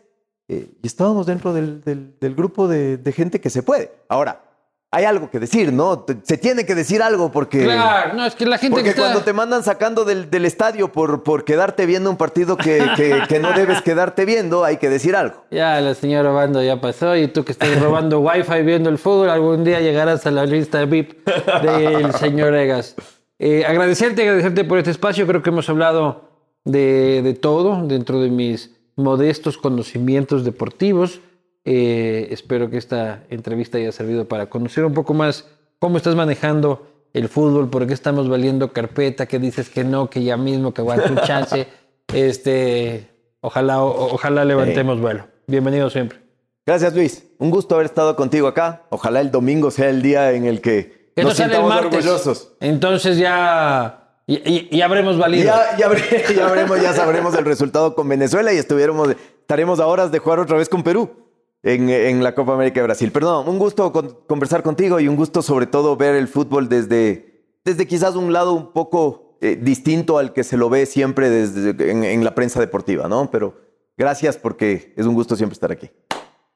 S2: Eh, y estábamos dentro del, grupo de, gente que se puede. Ahora, hay algo que decir, ¿no? Se tiene que decir algo porque.
S1: Claro, no, es que la gente
S2: porque
S1: que está...
S2: cuando te mandan sacando del, del estadio por, por, quedarte viendo un partido que, que, que, no debes quedarte viendo, hay que decir algo.
S1: Ya, la señora Obando ya pasó y tú que estás robando wifi viendo el fútbol, algún día llegarás a la lista VIP del señor Egas. Eh, agradecerte, agradecerte por este espacio. Creo que hemos hablado de, de todo dentro de mis modestos conocimientos deportivos. Eh, espero que esta entrevista haya servido para conocer un poco más cómo estás manejando el fútbol, por qué estamos valiendo carpeta, que dices que no, que ya mismo, que aguante un chance. este, ojalá, o, ojalá levantemos vuelo. Bienvenido siempre.
S2: Gracias, Luis. Un gusto haber estado contigo acá. Ojalá el domingo sea el día en el que nos sintamos orgullosos.
S1: Entonces ya, ya habremos valido.
S2: Ya, ya, ya, habremos, ya sabremos el resultado con Venezuela y estuviéramos, estaremos a horas de jugar otra vez con Perú en, en, la Copa América de Brasil. Perdón, un gusto con, conversar contigo y un gusto sobre todo ver el fútbol desde, desde quizás un lado un poco eh, distinto al que se lo ve siempre desde, en, en, la prensa deportiva, ¿no? Pero gracias porque es un gusto siempre estar aquí.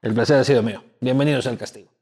S1: El placer ha sido mío. Bienvenidos al castigo.